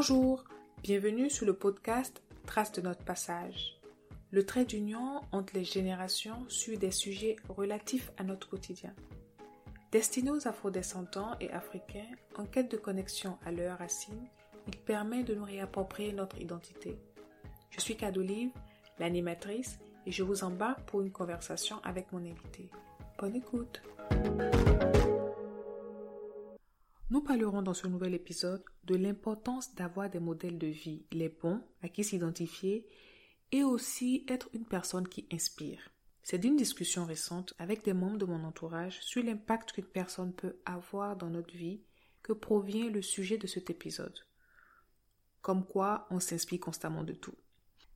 Bonjour, bienvenue sur le podcast Trace de notre passage. Le trait d'union entre les générations sur des sujets relatifs à notre quotidien. Destiné aux afrodescendants et africains en quête de connexion à leurs racines, il permet de nous réapproprier notre identité. Je suis Cadolive, l'animatrice, et je vous embarque pour une conversation avec mon invité. Bonne écoute! Nous parlerons dans ce nouvel épisode de l'importance d'avoir des modèles de vie, les bons, à qui s'identifier, et aussi être une personne qui inspire. C'est d'une discussion récente avec des membres de mon entourage sur l'impact qu'une personne peut avoir dans notre vie que provient le sujet de cet épisode. Comme quoi on s'inspire constamment de tout.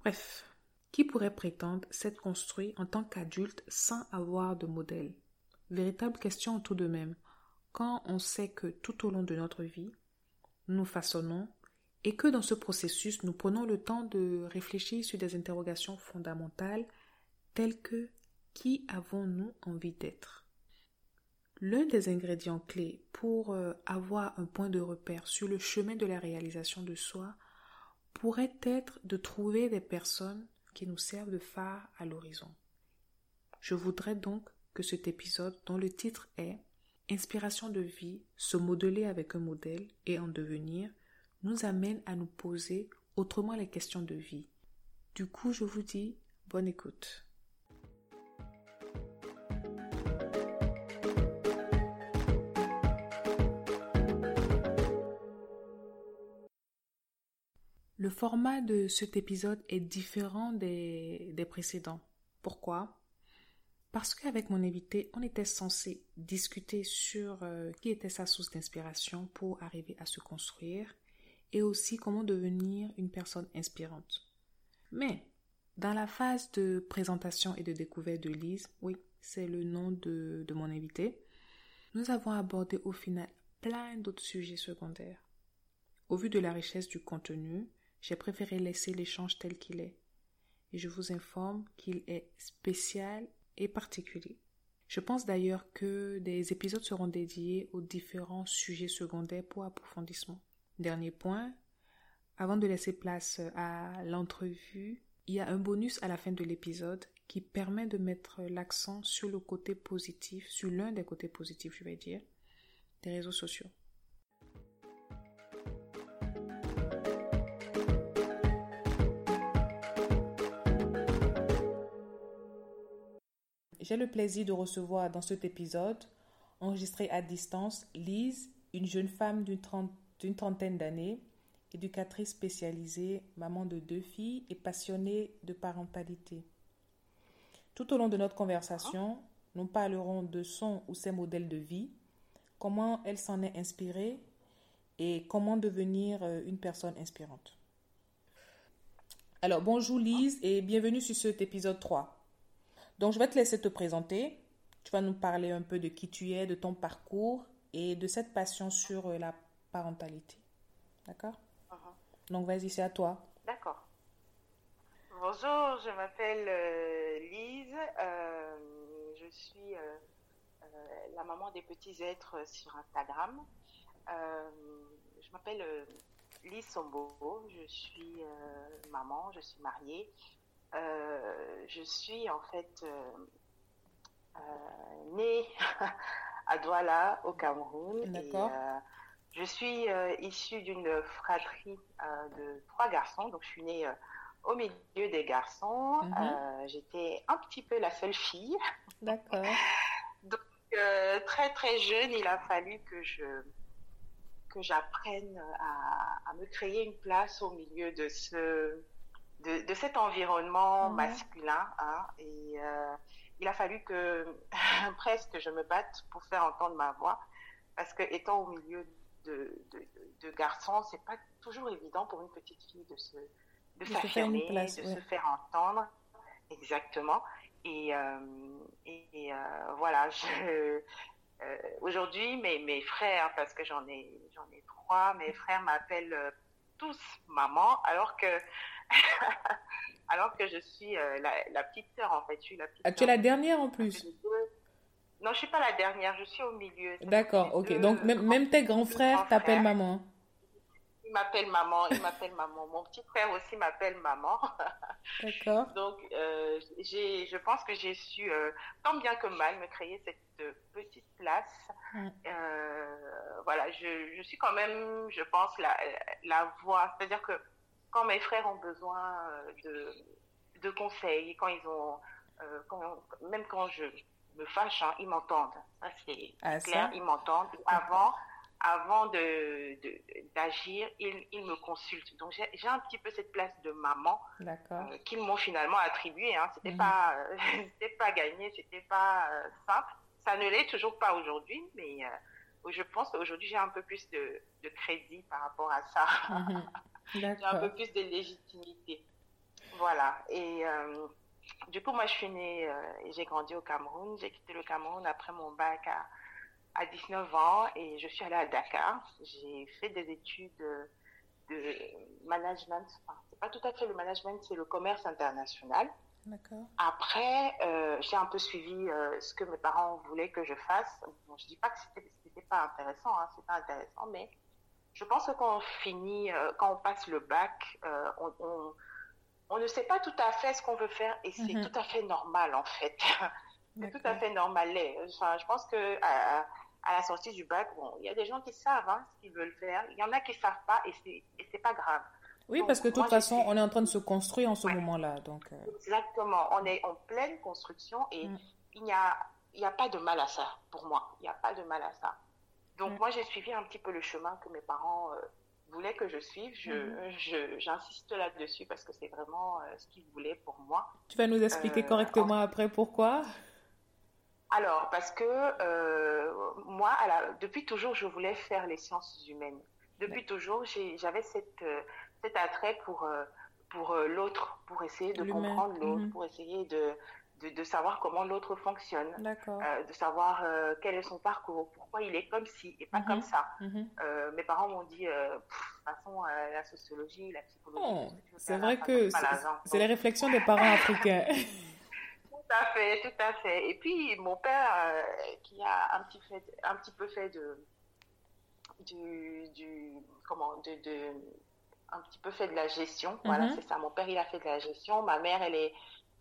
Bref, qui pourrait prétendre s'être construit en tant qu'adulte sans avoir de modèle? Véritable question tout de même quand on sait que tout au long de notre vie, nous façonnons et que dans ce processus, nous prenons le temps de réfléchir sur des interrogations fondamentales telles que qui avons-nous envie d'être? L'un des ingrédients clés pour euh, avoir un point de repère sur le chemin de la réalisation de soi pourrait être de trouver des personnes qui nous servent de phare à l'horizon. Je voudrais donc que cet épisode, dont le titre est Inspiration de vie, se modeler avec un modèle et en devenir, nous amène à nous poser autrement les questions de vie. Du coup, je vous dis bonne écoute. Le format de cet épisode est différent des, précédents. Pourquoi? Parce qu'avec mon invité, on était censé discuter sur euh, qui était sa source d'inspiration pour arriver à se construire et aussi comment devenir une personne inspirante. Mais dans la phase de présentation et de découverte de Lise, oui, c'est le nom de, de mon invité, nous avons abordé au final plein d'autres sujets secondaires. Au vu de la richesse du contenu, j'ai préféré laisser l'échange tel qu'il est. Et je vous informe qu'il est spécial et particulier. Je pense d'ailleurs que des épisodes seront dédiés aux différents sujets secondaires pour approfondissement. Dernier point, avant de laisser place à l'entrevue, il y a un bonus à la fin de l'épisode qui permet de mettre l'accent sur le côté positif, sur l'un des côtés positifs, je vais dire, des réseaux sociaux. J'ai le plaisir de recevoir dans cet épisode, enregistré à distance, Lise, une jeune femme d'une trentaine d'années, éducatrice spécialisée, maman de deux filles et passionnée de parentalité. Tout au long de notre conversation, nous parlerons de son ou ses modèles de vie, comment elle s'en est inspirée et comment devenir euh, une personne inspirante. Alors, bonjour Lise et bienvenue sur cet épisode 3. Donc, je vais te laisser te présenter. Tu vas nous parler un peu de qui tu es, de ton parcours et de cette passion sur euh, la parentalité. D'accord? Uh-huh. Donc, vas-y, c'est à toi. D'accord. Bonjour, je m'appelle euh, Lise. Euh, je suis la maman des petits êtres sur Instagram. je m'appelle Lise Sombo. Je suis maman, je suis mariée. Euh, je suis en fait euh, euh, née à Douala, au Cameroun. D'accord. je suis issue d'une fratrie de trois garçons, donc je suis née au milieu des garçons. Mhm. J'étais un petit peu la seule fille. D'accord. donc très très jeune, il a fallu que je que j'apprenne à, à, me créer une place au milieu de ce de, cet environnement masculin. Hein, et euh, il a fallu que presque je me batte pour faire entendre ma voix, parce que étant au milieu de, de, garçons, c'est pas toujours évident pour une petite fille de se de, s'affirmer, de se faire entendre. Exactement. Et, euh, et, euh, voilà, je, aujourd'hui, mes, mes frères, parce que j'en ai, j'en ai trois, mes frères m'appellent tous maman, alors que alors que je suis euh, la, petite sœur en fait. Je suis la petite ah, tu es la dernière en plus Non, je suis pas la dernière, je suis au milieu. D'accord, ok. Donc même, même tes grands frères t'appellent maman il m'appelle maman, il m'appelle maman. Mon petit frère aussi m'appelle maman. D'accord. Donc, euh, j'ai, je pense que j'ai su, euh, tant bien que mal, me créer cette petite place. Euh, voilà, je, je, suis quand même, je pense, la, la voix. C'est-à-dire que quand mes frères ont besoin de, de conseils, quand ils ont, quand, même quand je me fâche, hein, ils m'entendent. Ça, c'est ah, clair, ils m'entendent. Avant, avant de, d'agir, ils, ils, me consultent. Donc j'ai un petit peu cette place de maman euh, qu'ils m'ont finalement attribuée. Hein. C'était mhm. pas, euh, c'était pas gagné, c'était pas euh, simple. Ça ne l'est toujours pas aujourd'hui, mais je pense qu'aujourd'hui j'ai un peu plus de, de, crédit par rapport à ça. Mhm. j'ai un peu plus de légitimité. Voilà. Et du coup, moi, je suis née et j'ai grandi au Cameroun. J'ai quitté le Cameroun après mon bac à à 19 ans et je suis allée à Dakar. J'ai fait des études de management. Enfin, c'est pas tout à fait le management, c'est le commerce international. Après, euh, j'ai un peu suivi euh, ce que mes parents voulaient que je fasse. Bon, je dis pas que c'était, c'était pas intéressant, hein, pas intéressant, mais je pense que quand on finit, euh, quand on passe le bac, on, on, on, ne sait pas tout à fait ce qu'on veut faire et c'est mm-hmm. tout à fait normal en fait. c'est tout à fait normal. Enfin, je pense que à la sortie du bac, bon, il y a des gens qui savent hein, ce qu'ils veulent faire. Il y en a qui ne savent pas et c'est, pas grave. Oui, parce que de toute façon, on est en train de se construire en ce moment-là. Donc, euh. Exactement. On est en pleine construction et mm. il n'y a, il a pas de mal à ça, pour moi. Il n'y a pas de mal à ça. Donc, mm. moi, j'ai suivi un petit peu le chemin que mes parents euh, voulaient que je suive. Je, mm. je, j'insiste là-dessus parce que c'est vraiment euh, ce qu'ils voulaient pour moi. Tu vas nous expliquer correctement après pourquoi? Alors, parce que euh, moi, depuis toujours, je voulais faire les sciences humaines. Depuis toujours, j'avais cette, euh, cet attrait pour, euh, pour l'autre, pour essayer de comprendre l'autre, mhm. pour essayer de, de, savoir comment l'autre fonctionne, de savoir quel est son parcours, pourquoi il est comme ci et pas mhm. comme ça. Mhm. mes parents m'ont dit, de toute façon, la sociologie, la psychologie. Oh, c'est vrai que c'est les réflexions des parents africains. Tout à fait, tout à fait. Et puis mon père, euh, qui a un petit, fait, un petit peu fait de, du, du comment, de, de, un petit peu fait de la gestion. Voilà, mhm. c'est ça. Mon père, il a fait de la gestion. Ma mère, elle est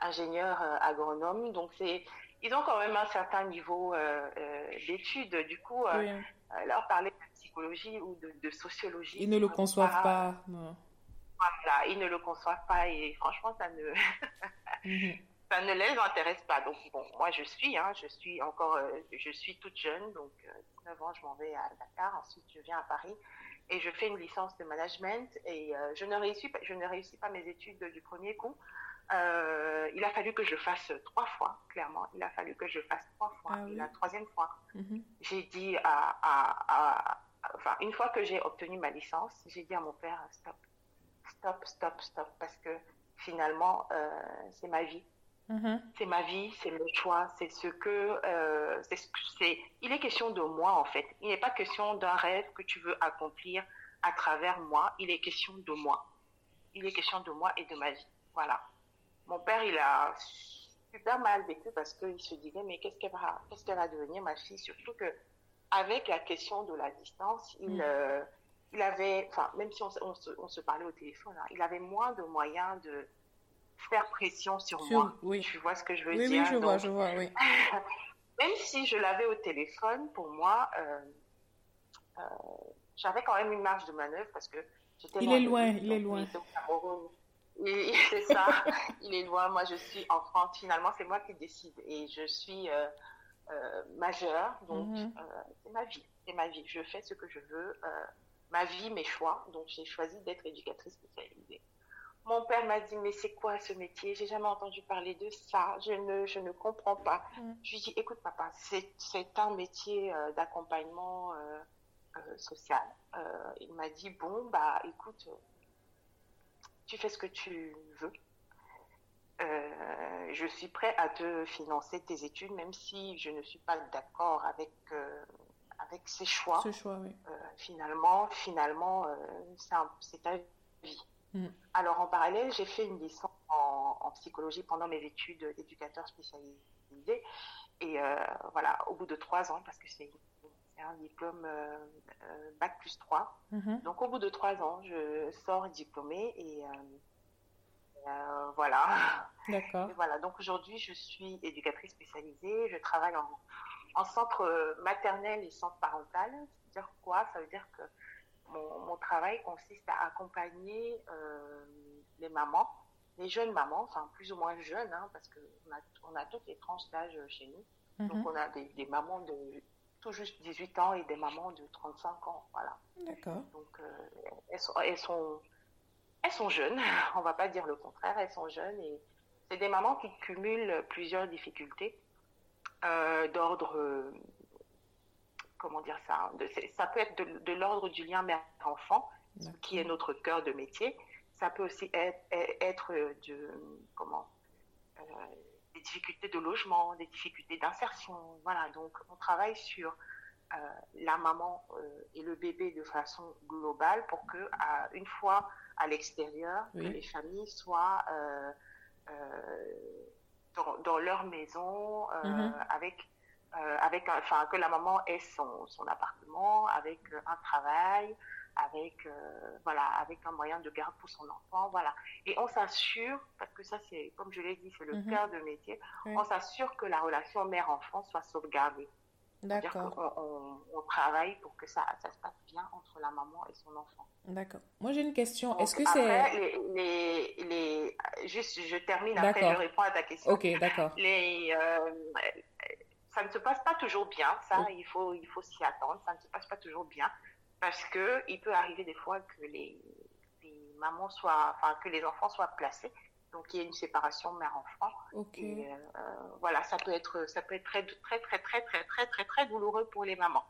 ingénieure euh, agronome. Donc c'est, ils ont quand même un certain niveau euh, d'études. Du coup, leur parler de psychologie ou de, sociologie. Ils ne le conçoivent pas. Non. Voilà, ils ne le conçoivent pas et franchement, ça ne. Mhm ça ne les intéresse pas. Donc, bon, moi, je suis, hein, je suis encore, euh, je suis toute jeune, donc 19 euh, ans, je m'en vais à Dakar, ensuite je viens à Paris et je fais une licence de management et euh, je ne réussis pas, je ne réussis pas mes études du premier coup. Il a fallu que je fasse trois fois, clairement. Il a fallu que je fasse trois fois. Ah la troisième fois, mm-hmm. j'ai dit à, à, enfin, une fois que j'ai obtenu ma licence, j'ai dit à mon père, stop, stop, stop, stop, parce que finalement, c'est ma vie. C'est ma vie, c'est mon choix, c'est ce que euh, c'est. Il est question de moi en fait. Il n'est pas question d'un rêve que tu veux accomplir à travers moi. Il est question de moi. Il est question de moi et de ma vie. Voilà. Mon père, il a super mal vécu parce qu'il se disait mais qu'est-ce qu'elle va, qu'est-ce qu'elle va devenir ma fille? Surtout que avec la question de la distance, il mm. euh, il avait, enfin même si on, on, se, parlait au téléphone, hein, il avait moins de moyens de faire pression sur, moi. Oui. Tu vois ce que je veux dire Oui, je vois, je vois, oui. même si je l'avais au téléphone, pour moi, euh, euh, j'avais quand même une marge de manœuvre parce que j'étais Il est loin, il est loin. C'est ça, il est loin. Moi, je suis en France. Finalement, c'est moi qui décide et je suis euh, majeure, donc mhm. c'est ma vie. C'est ma vie. Je fais ce que je veux. ma vie, mes choix. Donc, j'ai choisi d'être éducatrice spécialisée. Mon père m'a dit, mais c'est quoi ce métier? J'ai jamais entendu parler de ça. Je ne, je ne comprends pas. Mm. Je lui dis, écoute, papa, c'est un métier euh, d'accompagnement euh, euh, social. il m'a dit, bon, bah, écoute, tu fais ce que tu veux. je suis prêt à te financer tes études, même si je ne suis pas d'accord avec avec ces choix. Ce choix, oui. finalement, finalement, c'est ta vie. Mm. Alors, en parallèle, j'ai fait une licence en, psychologie pendant mes études d'éducateur spécialisé. Et euh, voilà, au bout de trois ans, parce que c'est un diplôme bac plus 3. Mhm. Donc au bout de trois ans, je sors diplômée et voilà. D'accord. Voilà, donc aujourd'hui, je suis éducatrice spécialisée, je travaille en, en centre maternel et centre parental. Ça veut dire quoi? Ça veut dire que mon, travail consiste à accompagner euh, les mamans, les jeunes mamans, enfin plus ou moins jeunes, hein, parce qu'on a, on a toutes les tranches d'âge chez nous. Donc mhm. on a des, mamans de tout juste 18 ans et des mamans de 35 ans, voilà. D'accord. Donc euh, elles, sont, elles, sont, elles sont jeunes, on va pas dire le contraire, elles sont jeunes et c'est des mamans qui cumulent plusieurs difficultés euh, d'ordre comment dire ça, ça peut être de, l'ordre du lien mère-enfant, qui est notre cœur de métier. Ça peut aussi être, de, comment, euh, des difficultés de logement, des difficultés d'insertion. Voilà, donc on travaille sur euh, la maman euh, et le bébé de façon globale pour que, une fois à l'extérieur, les familles soient dans, leur maison mm-hmm. avec euh, avec, enfin, que la maman ait son, son appartement, avec euh, un travail, avec, euh, voilà, avec un moyen de garde pour son enfant, voilà. Et on s'assure, parce que ça, c'est, comme je l'ai dit, c'est le mhm. cœur de métier, on s'assure que la relation mère-enfant soit sauvegardée. D'accord. On, on, travaille pour que ça, ça se passe bien entre la maman et son enfant. D'accord. Moi, j'ai une question. Est-ce que c'est. Les, les, les, Juste, je termine après, je réponds à ta question. Ok, d'accord. Les, ça ne se passe pas toujours bien, ça, il faut, il faut s'y attendre, ça ne se passe pas toujours bien, parce que il peut arriver des fois que les, mamans soient, enfin, que les enfants soient placés, donc il y a une séparation mère-enfant. Et euh, voilà, ça peut être, ça peut être très, très, très, très, très, très, très, très douloureux pour les mamans.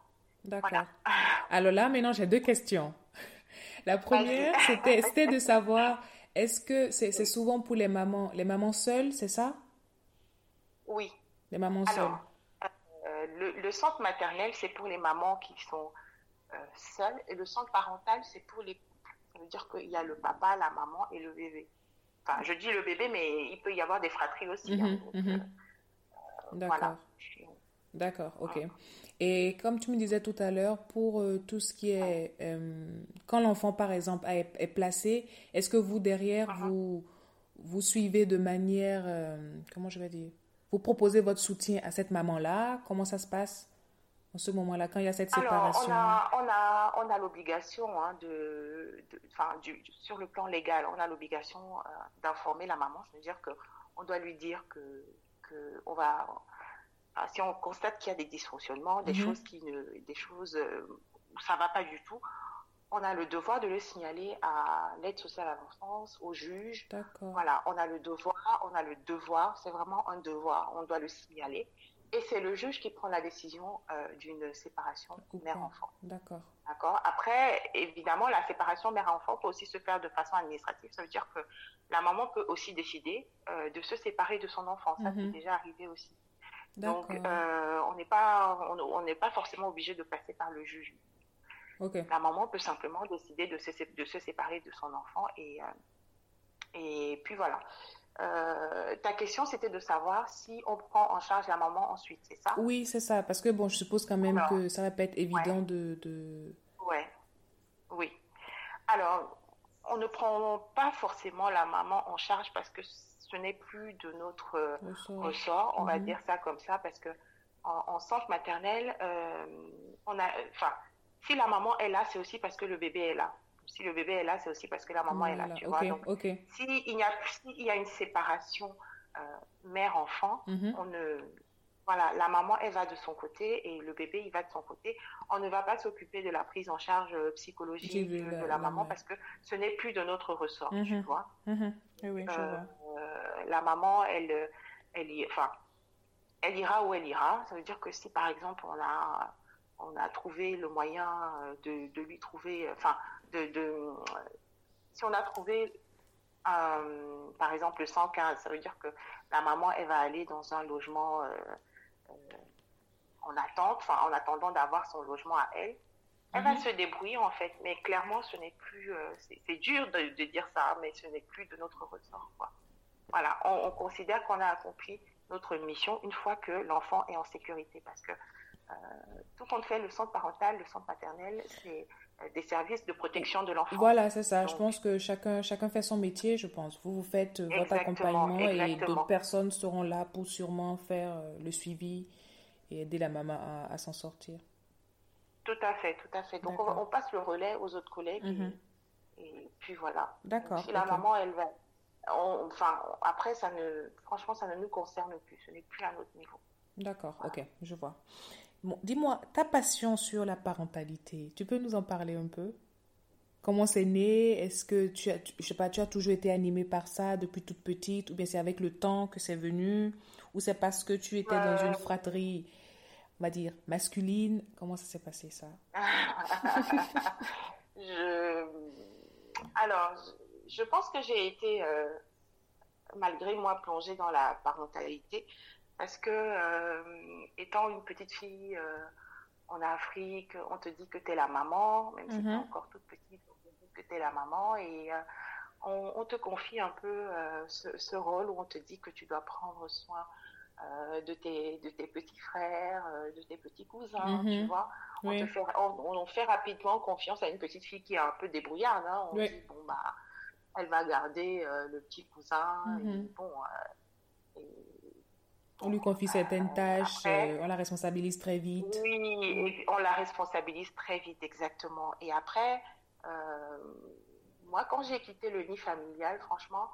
D'accord. Alors là, maintenant, j'ai deux questions. La première, c'était de savoir, est-ce que c'est souvent pour les mamans, les mamans seules, c'est ça? Oui. Les mamans seules le, centre maternel, c'est pour les mamans qui sont euh, seules et le centre parental, c'est pour les Ça veut dire qu'il y a le papa, la maman et le bébé. Enfin, je dis le bébé, mais il peut y avoir des fratries aussi. Hein, mhm, mhm. Euh, D'accord. D'accord, ok. Et comme tu me disais tout à l'heure, pour euh, tout ce qui est... quand l'enfant, par exemple, est, placé, est-ce que vous, derrière, uh-huh. vous, vous suivez de manière... comment je vais dire vous proposez votre soutien à cette maman-là? Comment ça se passe? En ce moment-là, quand il y a cette séparation Alors, on a, on a, l'obligation, hein, de, du, sur le plan légal, on a l'obligation euh, d'informer la maman. C'est-à-dire qu'on doit lui dire que, que on va, si on constate qu'il y a des dysfonctionnements, des mhm. choses qui ne, des choses euh, où ça va pas du tout, on a le devoir de le signaler à l'aide sociale à l'enfance, au juge. Voilà, on a le devoir, on a le devoir, c'est vraiment un devoir, on doit le signaler. Et c'est le juge qui prend la décision euh, d'une séparation mère-enfant. D'accord. D'accord. Après, évidemment, la séparation mère-enfant peut aussi se faire de façon administrative. Ça veut dire que la maman peut aussi décider euh, de se séparer de son enfant. Ça, c'est mhm. déjà arrivé aussi. Donc, euh, on n'est pas, on n'est pas forcément obligé de passer par le juge. La maman peut simplement décider de se, de se séparer de son enfant et, et puis voilà. Euh, ta question, c'était de savoir si on prend en charge la maman ensuite, c'est ça? Oui, c'est ça. Parce que, bon, je suppose quand même que ça va pas être évident de, de... Ouais, oui. Alors, on ne prend pas forcément la maman en charge parce que ce n'est plus de notre ressort, on va mhm. dire ça comme ça, parce que en, centre maternel, euh, on a, enfin, si la maman est là, c'est aussi parce que le bébé est là. Si le bébé est là, c'est aussi parce que la maman est là, tu vois. Donc, s'il y, a, y a une séparation euh, mère-enfant, mhm. on ne... Voilà, la maman, elle va de son côté et le bébé, il va de son côté. On ne va pas s'occuper de la prise en charge euh, psychologique de la, maman parce que ce n'est plus de notre ressort, tu mhm. Mhm. Oui, je euh, vois. la maman, elle, elle, enfin, elle ira où elle ira. Ça veut dire que si, par exemple, on a on a trouvé le moyen euh, de, lui trouver, enfin, de, si on a trouvé, par exemple, le 115, ça veut dire que la maman, elle va aller dans un logement euh, en attente, enfin, en attendant d'avoir son logement à elle. Elle va mhm. se débrouiller en fait, mais clairement, ce n'est plus. c'est dur de, dire ça, mais ce n'est plus de notre ressort. Voilà, on, on considère qu'on a accompli notre mission une fois que l'enfant est en sécurité, parce que tout compte fait, le centre parental, le centre maternel, c'est des services de protection de l'enfant. Voilà, c'est ça. je pense que chacun, chacun fait son métier, je pense. Vous, vous faites votre accompagnement et d'autres personnes seront là pour sûrement faire le suivi et aider la maman à, s'en sortir. Tout à fait, tout à fait. Donc on, passe le relais aux autres collègues mhm. et, puis voilà. D'accord. Si la maman, elle va... enfin, après, ça ne, franchement, ça ne nous concerne plus. Ce n'est plus à notre niveau. D'accord, ok, je vois. Bon, dis-moi, ta passion sur la parentalité, tu peux nous en parler un peu? Comment c'est né? Est-ce que tu as, je sais pas, tu as toujours été animée par ça depuis toute petite, ou bien c'est avec le temps que c'est venu, ou c'est parce que tu étais dans une fratrie, on va dire masculine? Comment ça s'est passé ça? Je... Alors, je pense que j'ai été, euh, malgré moi, plongée dans la parentalité. Parce que, euh, étant une petite fille euh, en Afrique, on te dit que tu es la maman, même si tu es mhm. encore toute petite, on te dit que tu es la maman. Et euh, on, te confie un peu ce, rôle où on te dit que tu dois prendre soin de, tes, de tes petits frères, de tes petits cousins, tu mhm. vois. On, te fait, on, fait rapidement confiance à une petite fille qui est un peu débrouillarde. Hein. On dit, bon, bah, elle va garder le petit cousin. Et, mhm. bon, on lui confie certaines tâches, euh, on la responsabilise très vite. Oui, on la responsabilise très vite, exactement. Et après, euh, moi, quand j'ai quitté le nid familial, franchement,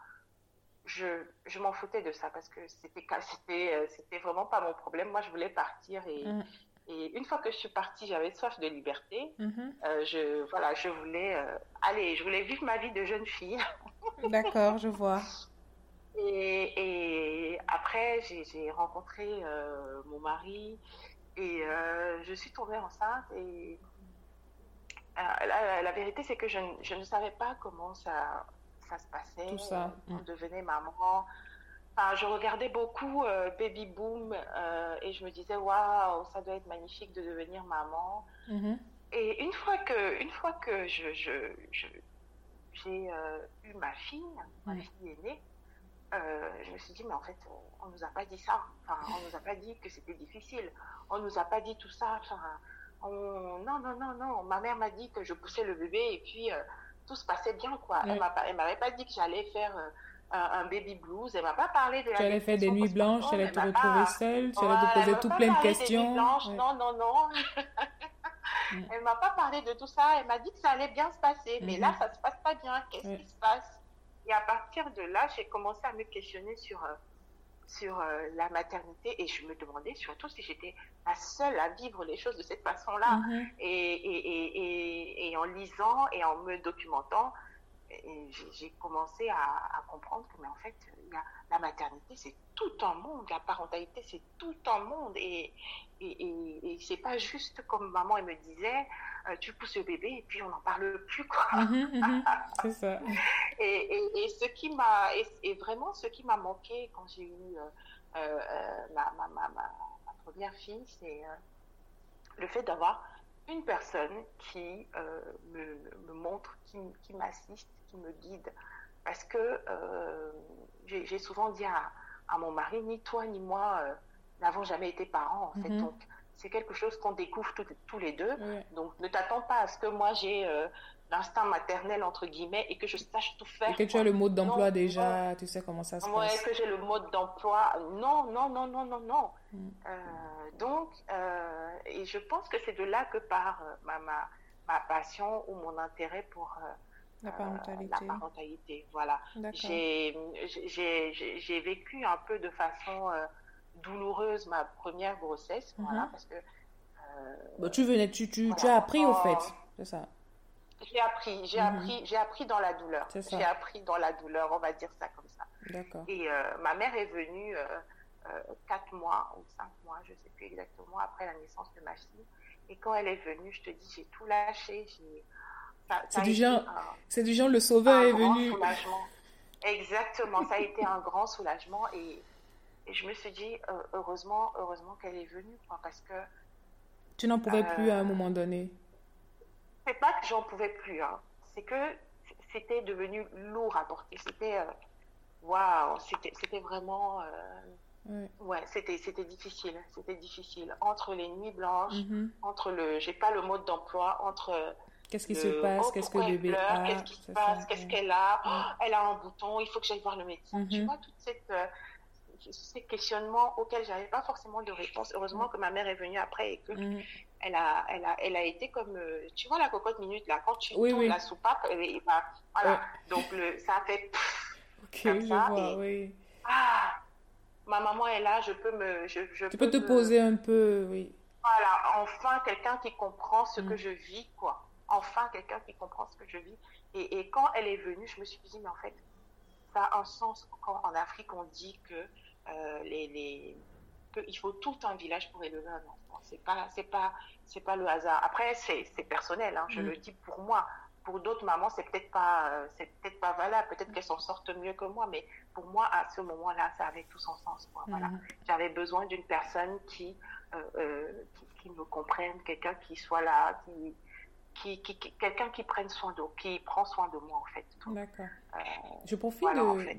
je, je m'en foutais de ça parce que c'était c'était euh, c'était vraiment pas mon problème. Moi, je voulais partir et, mm. et une fois que je suis partie, j'avais soif de liberté. Mm-hmm. je voilà, je voulais aller, je voulais vivre ma vie de jeune fille. D'accord, je vois. Et, après, j'ai rencontré euh, mon mari et euh, je suis tombée enceinte. Et euh, la, vérité, c'est que je, je, ne savais pas comment ça, ça se passait. Tout ça. On devenait maman. Enfin, je regardais beaucoup Baby Boom et je me disais, waouh, ça doit être magnifique de devenir maman. Mm-hmm. Et une fois que, une fois que je, j'ai eu ma fille, ma mm. fille est née, euh, je me suis dit, mais en fait, on nous a pas dit ça. Enfin, on nous a pas dit que c'était difficile. On nous a pas dit tout ça. Enfin, on... Non, non, non, non. Ma mère m'a dit que je poussais le bébé et puis euh, tout se passait bien, quoi. Elle Elle m'avait pas dit que j'allais faire euh, un, baby blues. Elle m'a pas parlé de la Tu allais faire des nuits blanches, tu allais te retrouver seule, tu allais te poser tout plein de questions. Blanches. Non, non, non. Elle m'a pas parlé de tout ça. Elle m'a dit que ça allait bien se passer. Mais là, ça se passe pas bien. Qu'est-ce qui se passe? Et à partir de là, j'ai commencé à me questionner sur, euh, sur euh, la maternité et je me demandais surtout si j'étais la seule à vivre les choses de cette façon-là. Mm-hmm. Et, et, et, et, en lisant et en me documentant, j'ai commencé à, à, comprendre que, mais en fait, y a, la maternité, c'est tout un monde, la parentalité, c'est tout un monde. Et, et, et, c'est pas juste comme maman, elle me disait, euh, tu pousses le bébé et puis on n'en parle plus, quoi. Mhm, mhm. c'est ça. et, et, ce qui m'a, et, vraiment ce qui m'a manqué quand j'ai eu euh, euh, ma, ma, ma, ma, première fille, c'est le fait d'avoir une personne qui me, me, montre, qui, qui m'assiste, qui me guide. Parce que j'ai souvent dit à, à, mon mari, ni toi ni moi n'avons jamais été parents, en fait. Mhm. Donc, c'est quelque chose qu'on découvre tous les deux. Donc, ne t'attends pas à ce que moi j'ai euh, l'instinct maternel, entre guillemets, et que je sache tout faire. Et que tu as le mode d'emploi déjà, tu sais comment ça se ouais, passe. que j'ai le mode d'emploi. Non, non, non, non, non, non. Mm. Euh, donc, euh, et je pense que c'est de là que part ma, ma, ma, passion ou mon intérêt pour. La parentalité. la parentalité, voilà. J'ai vécu un peu de façon douloureuse ma première grossesse, voilà, mhm. parce que. Euh, tu venais, tu, tu, tu as appris au fait, c'est ça. J'ai appris, j'ai mhm. appris, j'ai appris dans la douleur. J'ai appris dans la douleur, on va dire ça comme ça. D'accord. Et euh, ma mère est venue euh, quatre mois ou cinq mois, je sais plus exactement, après la naissance de ma fille. Et quand elle est venue, je te dis, j'ai tout lâché. C'est du genre, c'est du genre le sauveur est venu. Soulagement. Exactement, ça a été un grand soulagement et et je me suis dit, euh, heureusement, heureusement qu'elle est venue, quoi, parce que... Tu n'en pouvais plus à un moment donné C'est pas que j'en pouvais plus, hein. c'est que c'était devenu lourd à porter. C'était... Euh, waouh, c'était vraiment... Euh, Ouais, c'était c'était difficile, c'était difficile entre les nuits blanches, mm-hmm. entre le j'ai pas le mode d'emploi, entre Qu'est-ce qui se passe? oh, Qu'est-ce que le bébé a Qu'est-ce qui se passe? Qu'est-ce qu'elle a? Oh, Elle a un bouton, il faut que j'aille voir le médecin. Tu mm-hmm. vois, toute cette, euh, ces questionnements auxquels j'avais pas forcément de réponse. Heureusement que ma mère est venue après et que mm-hmm. elle, a, elle, a, elle a été comme. Euh, tu vois la cocotte minute là, quand tu oui, tournes la soupape, et, bah, voilà. Donc le, ça a fait. comme je ça, vois, oui. Ah Ma maman est là, je peux me. Je, je tu peux, te poser un peu, oui. Voilà, enfin quelqu'un qui comprend ce que mm. je vis, quoi enfin quelqu'un qui comprend ce que je vis. Et, et, quand elle est venue, je me suis dit, mais en fait, ça a un sens quand en Afrique on dit que les, les il faut tout un village pour élever un enfant. C'est pas, c'est pas, c'est pas le hasard. Après, c'est, personnel. Hein, je mm. le dis pour moi. Pour d'autres mamans, c'est peut-être pas, euh, c'est peut-être pas valable. Peut-être qu'elles s'en sortent mieux que moi. Mais pour moi, à ce moment-là, ça avait tout son sens. Quoi. Voilà. Mm. J'avais besoin d'une personne qui, euh, euh, qui, qui, me comprenne, quelqu'un qui soit là, qui, qui, quelqu'un qui prenne soin de, qui prend soin de moi en fait. D'accord. Euh, je profite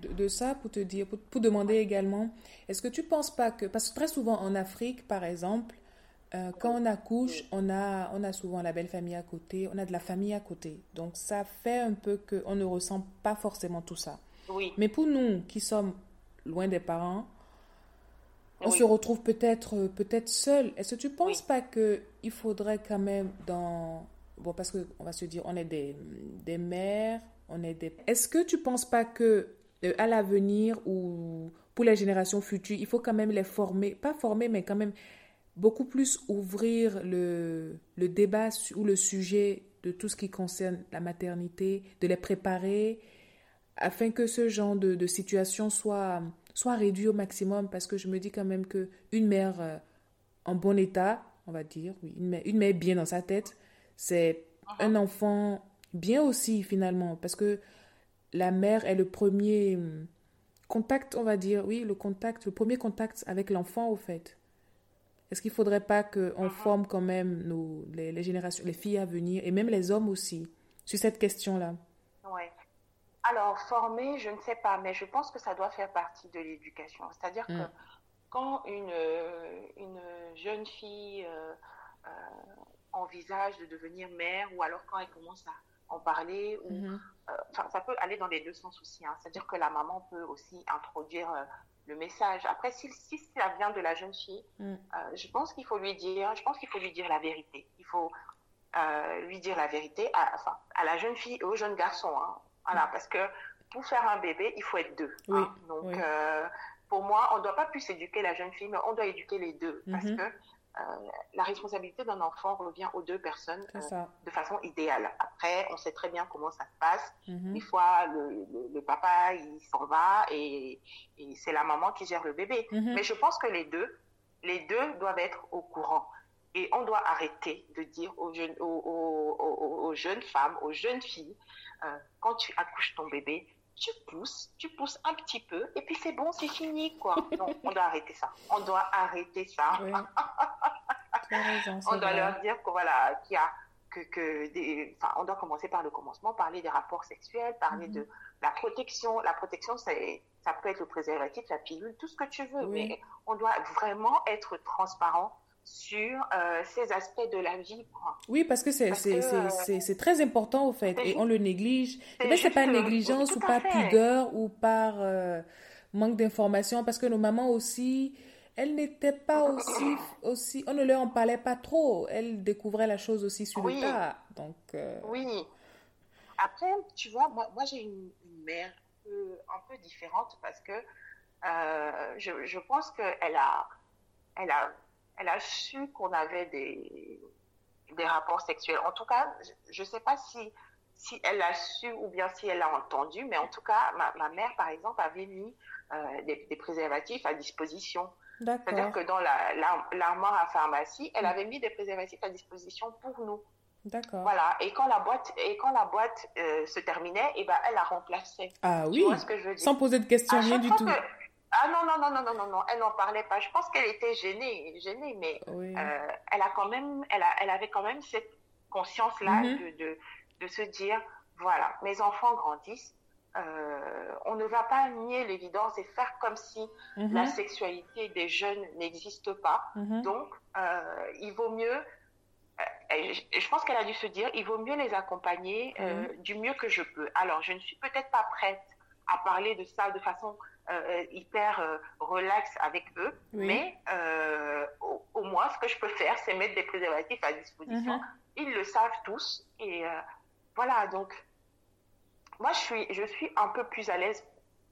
de, de, ça pour te dire, pour, demander également, est-ce que tu penses pas que, parce que très souvent en Afrique par exemple, euh, quand on accouche, on a, on a souvent la belle famille à côté, on a de la famille à côté. Donc ça fait un peu qu'on ne ressent pas forcément tout ça. Oui. Mais pour nous qui sommes loin des parents, on se retrouve peut-être peut-être seul. Est-ce que tu penses pas que il faudrait quand même dans bon, parce qu'on va se dire, on est des, des mères, on est des... Est-ce que tu penses pas que euh, à l'avenir ou pour les générations futures, il faut quand même les former, pas former, mais quand même beaucoup plus ouvrir le, le débat ou le sujet de tout ce qui concerne la maternité, de les préparer afin que ce genre de, de situation soit, soit réduit au maximum. Parce que je me dis quand même que une mère euh, en bon état, on va dire, oui, une mère, une mère bien dans sa tête, c'est un enfant bien aussi finalement, parce que la mère est le premier hum, contact, on va dire, oui, le contact, le premier contact avec l'enfant au fait. Est-ce qu'il ne faudrait pas qu'on forme quand même nos, les, générations, les filles à venir, et même les hommes aussi, sur cette question-là? Oui. Alors, former, je ne sais pas, mais je pense que ça doit faire partie de l'éducation. C'est-à-dire que mm. quand une, euh, une jeune fille euh, euh, envisage de devenir mère ou alors quand elle commence à en parler ou mhm. euh, ça peut aller dans les deux sens aussi hein. c'est à dire que la maman peut aussi introduire euh, le message après si, si ça vient de la jeune fille mm. euh, je pense qu'il faut lui dire je pense qu'il faut lui dire la vérité il faut lui dire la vérité à, enfin à la jeune fille et au jeune garçon hein. voilà mm. parce que pour faire un bébé il faut être deux hein. donc pour moi on ne doit pas plus éduquer la jeune fille mais on doit éduquer les deux parce mhm. que euh, la responsabilité d'un enfant revient aux deux personnes euh, de façon idéale. Après, on sait très bien comment ça se passe. Mhm. Des fois, le, papa, il s'en va et, c'est la maman qui gère le bébé. Mhm. Mais je pense que les deux, les deux doivent être au courant. Et on doit arrêter de dire aux jeunes, aux, jeunes femmes, aux jeunes filles, euh, quand tu accouches ton bébé, tu pousses, tu pousses un petit peu, et puis c'est bon, c'est fini, quoi. Non, on doit arrêter ça. On doit arrêter ça. on doit leur dire que voilà, qu'il y a que, que des, enfin, on doit commencer par le commencement, parler des rapports sexuels, parler mhm. de la protection. La protection, c'est, ça peut être le préservatif, la pilule, tout ce que tu veux, mais on doit vraiment être transparent sur euh, ces aspects de la vie. Oui, parce que c'est c'est très important au fait, et on le néglige. Ce n'est pas négligence ou par pudeur ou par euh, manque d'information, parce que nos mamans aussi, elles n'étaient pas aussi, aussi, on ne leur en parlait pas trop. Elles découvraient la chose aussi sur le tas. Donc, euh, Oui. Après, tu vois, moi, moi j'ai une, mère un peu, différente parce que je, je pense qu'elle a, elle a elle a su qu'on avait des, des rapports sexuels. En tout cas, je ne sais pas si, si elle a su ou bien si elle a entendu, mais en tout cas, ma, ma mère, par exemple, avait mis euh, des, des, préservatifs à disposition. C'est-à-dire que dans l'armoire la, à pharmacie, elle mm. avait mis des préservatifs à disposition pour nous. D'accord. Voilà. Et quand la boîte, et quand la boîte euh, se terminait, et eh ben, elle la remplaçait. Ah oui. ce que je veux dire? Sans poser de questions, rien du tout. Ah non, non, non, non, non, non, non, elle n'en parlait pas. Je pense qu'elle était gênée, gênée mais euh, elle, a quand même, elle, a, elle avait quand même cette conscience-là mhm. de, de, de, se dire, voilà, mes enfants grandissent, on ne va pas nier l'évidence et faire comme si Mhm. la sexualité des jeunes n'existe pas. Mhm. Donc, euh, il vaut mieux, euh, je pense qu'elle a dû se dire, il vaut mieux les accompagner euh, du mieux que je peux. Alors, je ne suis peut-être pas prête à parler de ça de façon euh, hyper euh, relaxe avec eux, Oui. mais euh, au, au moins, ce que je peux faire, c'est mettre des préservatifs à disposition. Mhm. Ils le savent tous. Et euh, voilà, donc, moi, je suis, je suis un peu plus à l'aise.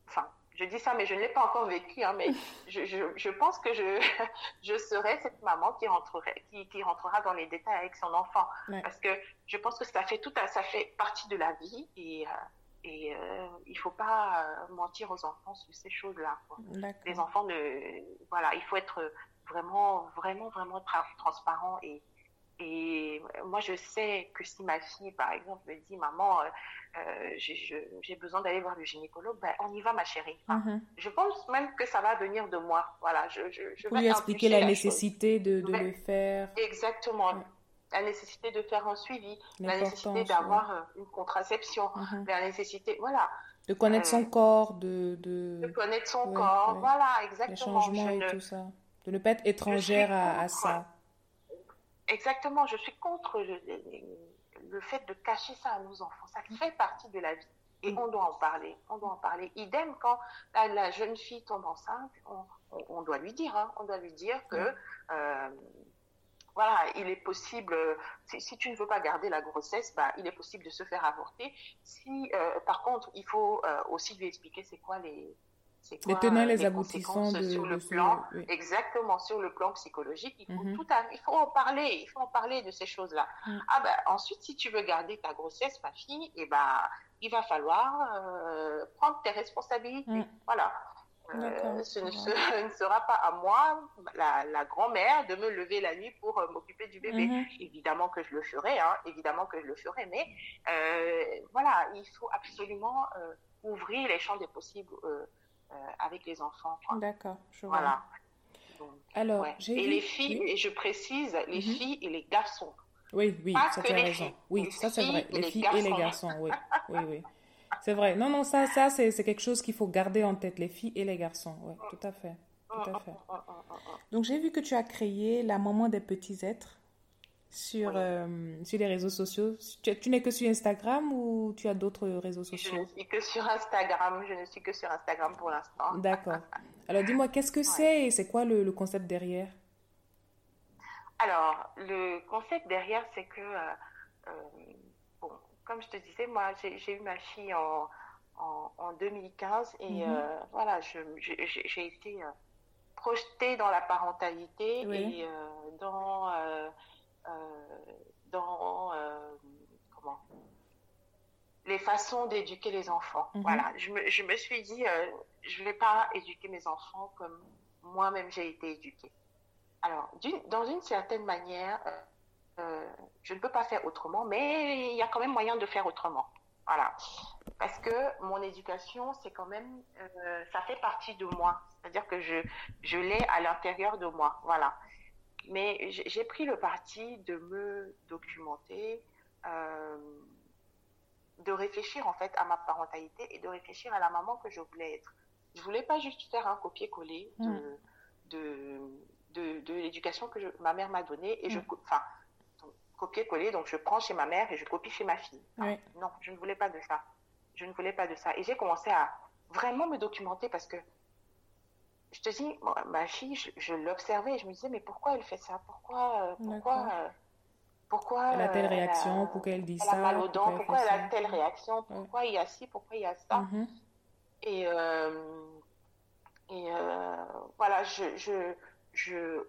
Enfin, je dis ça, mais je ne l'ai pas encore vécu. Hein, mais je, je, je pense que je, je serai cette maman qui, rentrerait, qui, qui rentrera dans les détails avec son enfant. Ouais. Parce que je pense que ça fait, tout à, ça fait partie de la vie. Et, et euh, il ne faut pas euh, mentir aux enfants sur ces choses-là. Les enfants, ne, voilà, il faut être vraiment, vraiment, vraiment tra- transparent. Et, et moi, je sais que si ma fille, par exemple, me dit, maman, euh, euh, j'ai besoin d'aller voir le gynécologue, ben, on y va, ma chérie. Mhm. Je pense même que ça va venir de moi. Voilà, je, je, je Pour vais lui expliquer la chose. nécessité de, le faire, Exactement. Ouais. La nécessité de faire un suivi, la nécessité d'avoir euh, une contraception. Mhm. la nécessité, voilà, de connaître son Euh, corps, de, de, de connaître son Ouais, corps. ouais. Voilà, les exactement. changements Je et ne- tout ça. De ne pas être étrangère à, à ça. Exactement, je suis contre le, le fait de cacher ça à nos enfants. Ça fait partie de la vie. Et Mm. on doit en parler. On doit en parler. Idem, quand la, la jeune fille tombe enceinte, on, on- on doit lui dire. hein, on doit lui dire que, euh, voilà, il est possible, euh, si, si tu ne veux pas garder la grossesse, bah, il est possible de se faire avorter. Si, euh, par contre, il faut euh, aussi lui expliquer c'est quoi les. c'est Les quoi, tenants, les aboutissants de, sur de le ce- plan oui. Exactement, sur le plan psychologique, il faut, Mhm. tout à- il faut en parler, il faut en parler de ces choses-là. Mm. Ah ben, ensuite, si tu veux garder ta grossesse, ma fille, eh ben, il va falloir euh, prendre tes responsabilités. Mm. Voilà. Euh, ce ne, je se- ne sera pas à moi, la, la grand-mère, de me lever la nuit pour euh, m'occuper du bébé. Mhm. Évidemment que je le ferai, hein, évidemment que je le ferai, mais euh, voilà, il faut absolument ouvrir les champs des possibles avec les enfants. D'accord, je vois. Voilà. Donc, Alors, ouais. Et vu- les filles, oui. et je précise, les Mhm. filles et les garçons. Oui, oui, Pas ça tu as raison. filles. Oui, ça c'est vrai. Les les filles et les garçons. garçons, oui. Oui, oui. C'est vrai. Non, non, ça, ça c'est c'est quelque chose qu'il faut garder en tête, les filles et les garçons. Oui, tout à fait. Tout à fait. Donc, j'ai vu que tu as créé la maman des petits êtres sur, Oui. euh, sur les réseaux sociaux. Tu, tu n'es que sur Instagram ou tu as d'autres réseaux Je ne sociaux suis que sur Instagram. Je ne suis que sur Instagram pour l'instant. D'accord. Alors, dis-moi, qu'est-ce que c'est et c'est quoi le, le concept derrière? Alors, le concept derrière, c'est que, euh, euh, comme je te disais, moi, j'ai eu ma fille en, en, en 2015 et Mhm. euh, voilà, j'ai été euh, projetée dans la parentalité Oui. et euh, dans, dans comment? Les façons d'éduquer les enfants. Mhm. Voilà, je me, je me suis dit, je ne vais pas éduquer mes enfants comme moi-même j'ai été éduquée. Alors, dans une certaine manière, euh, je ne peux pas faire autrement, mais il y a quand même moyen de faire autrement. Voilà. Parce que mon éducation, c'est quand même, euh, ça fait partie de moi. C'est-à-dire que je, je l'ai à l'intérieur de moi. Voilà. Mais j'ai pris le parti de me documenter, euh, de réfléchir en fait à ma parentalité et de réfléchir à la maman que je voulais être. Je voulais pas juste faire un copier-coller de, Mm. de, de, de l'éducation que je- ma mère m'a donnée et je, Mm. co- enfin, copier-coller, donc je prends chez ma mère et je copie chez ma fille. Non, je ne voulais pas de ça. Je ne voulais pas de ça. Et j'ai commencé à vraiment me documenter parce que je te dis, ma fille, je, je l'observais et je me disais, mais pourquoi elle fait ça? Pourquoi, euh, pourquoi, euh, pourquoi Elle a telle réaction, a- pourquoi elle dit elle a ça, mal aux dents, pourquoi pourquoi elle a ça? telle réaction, pourquoi il y a ci, pourquoi il y a ça? Mhm. Et, euh, et euh, voilà, je, je, je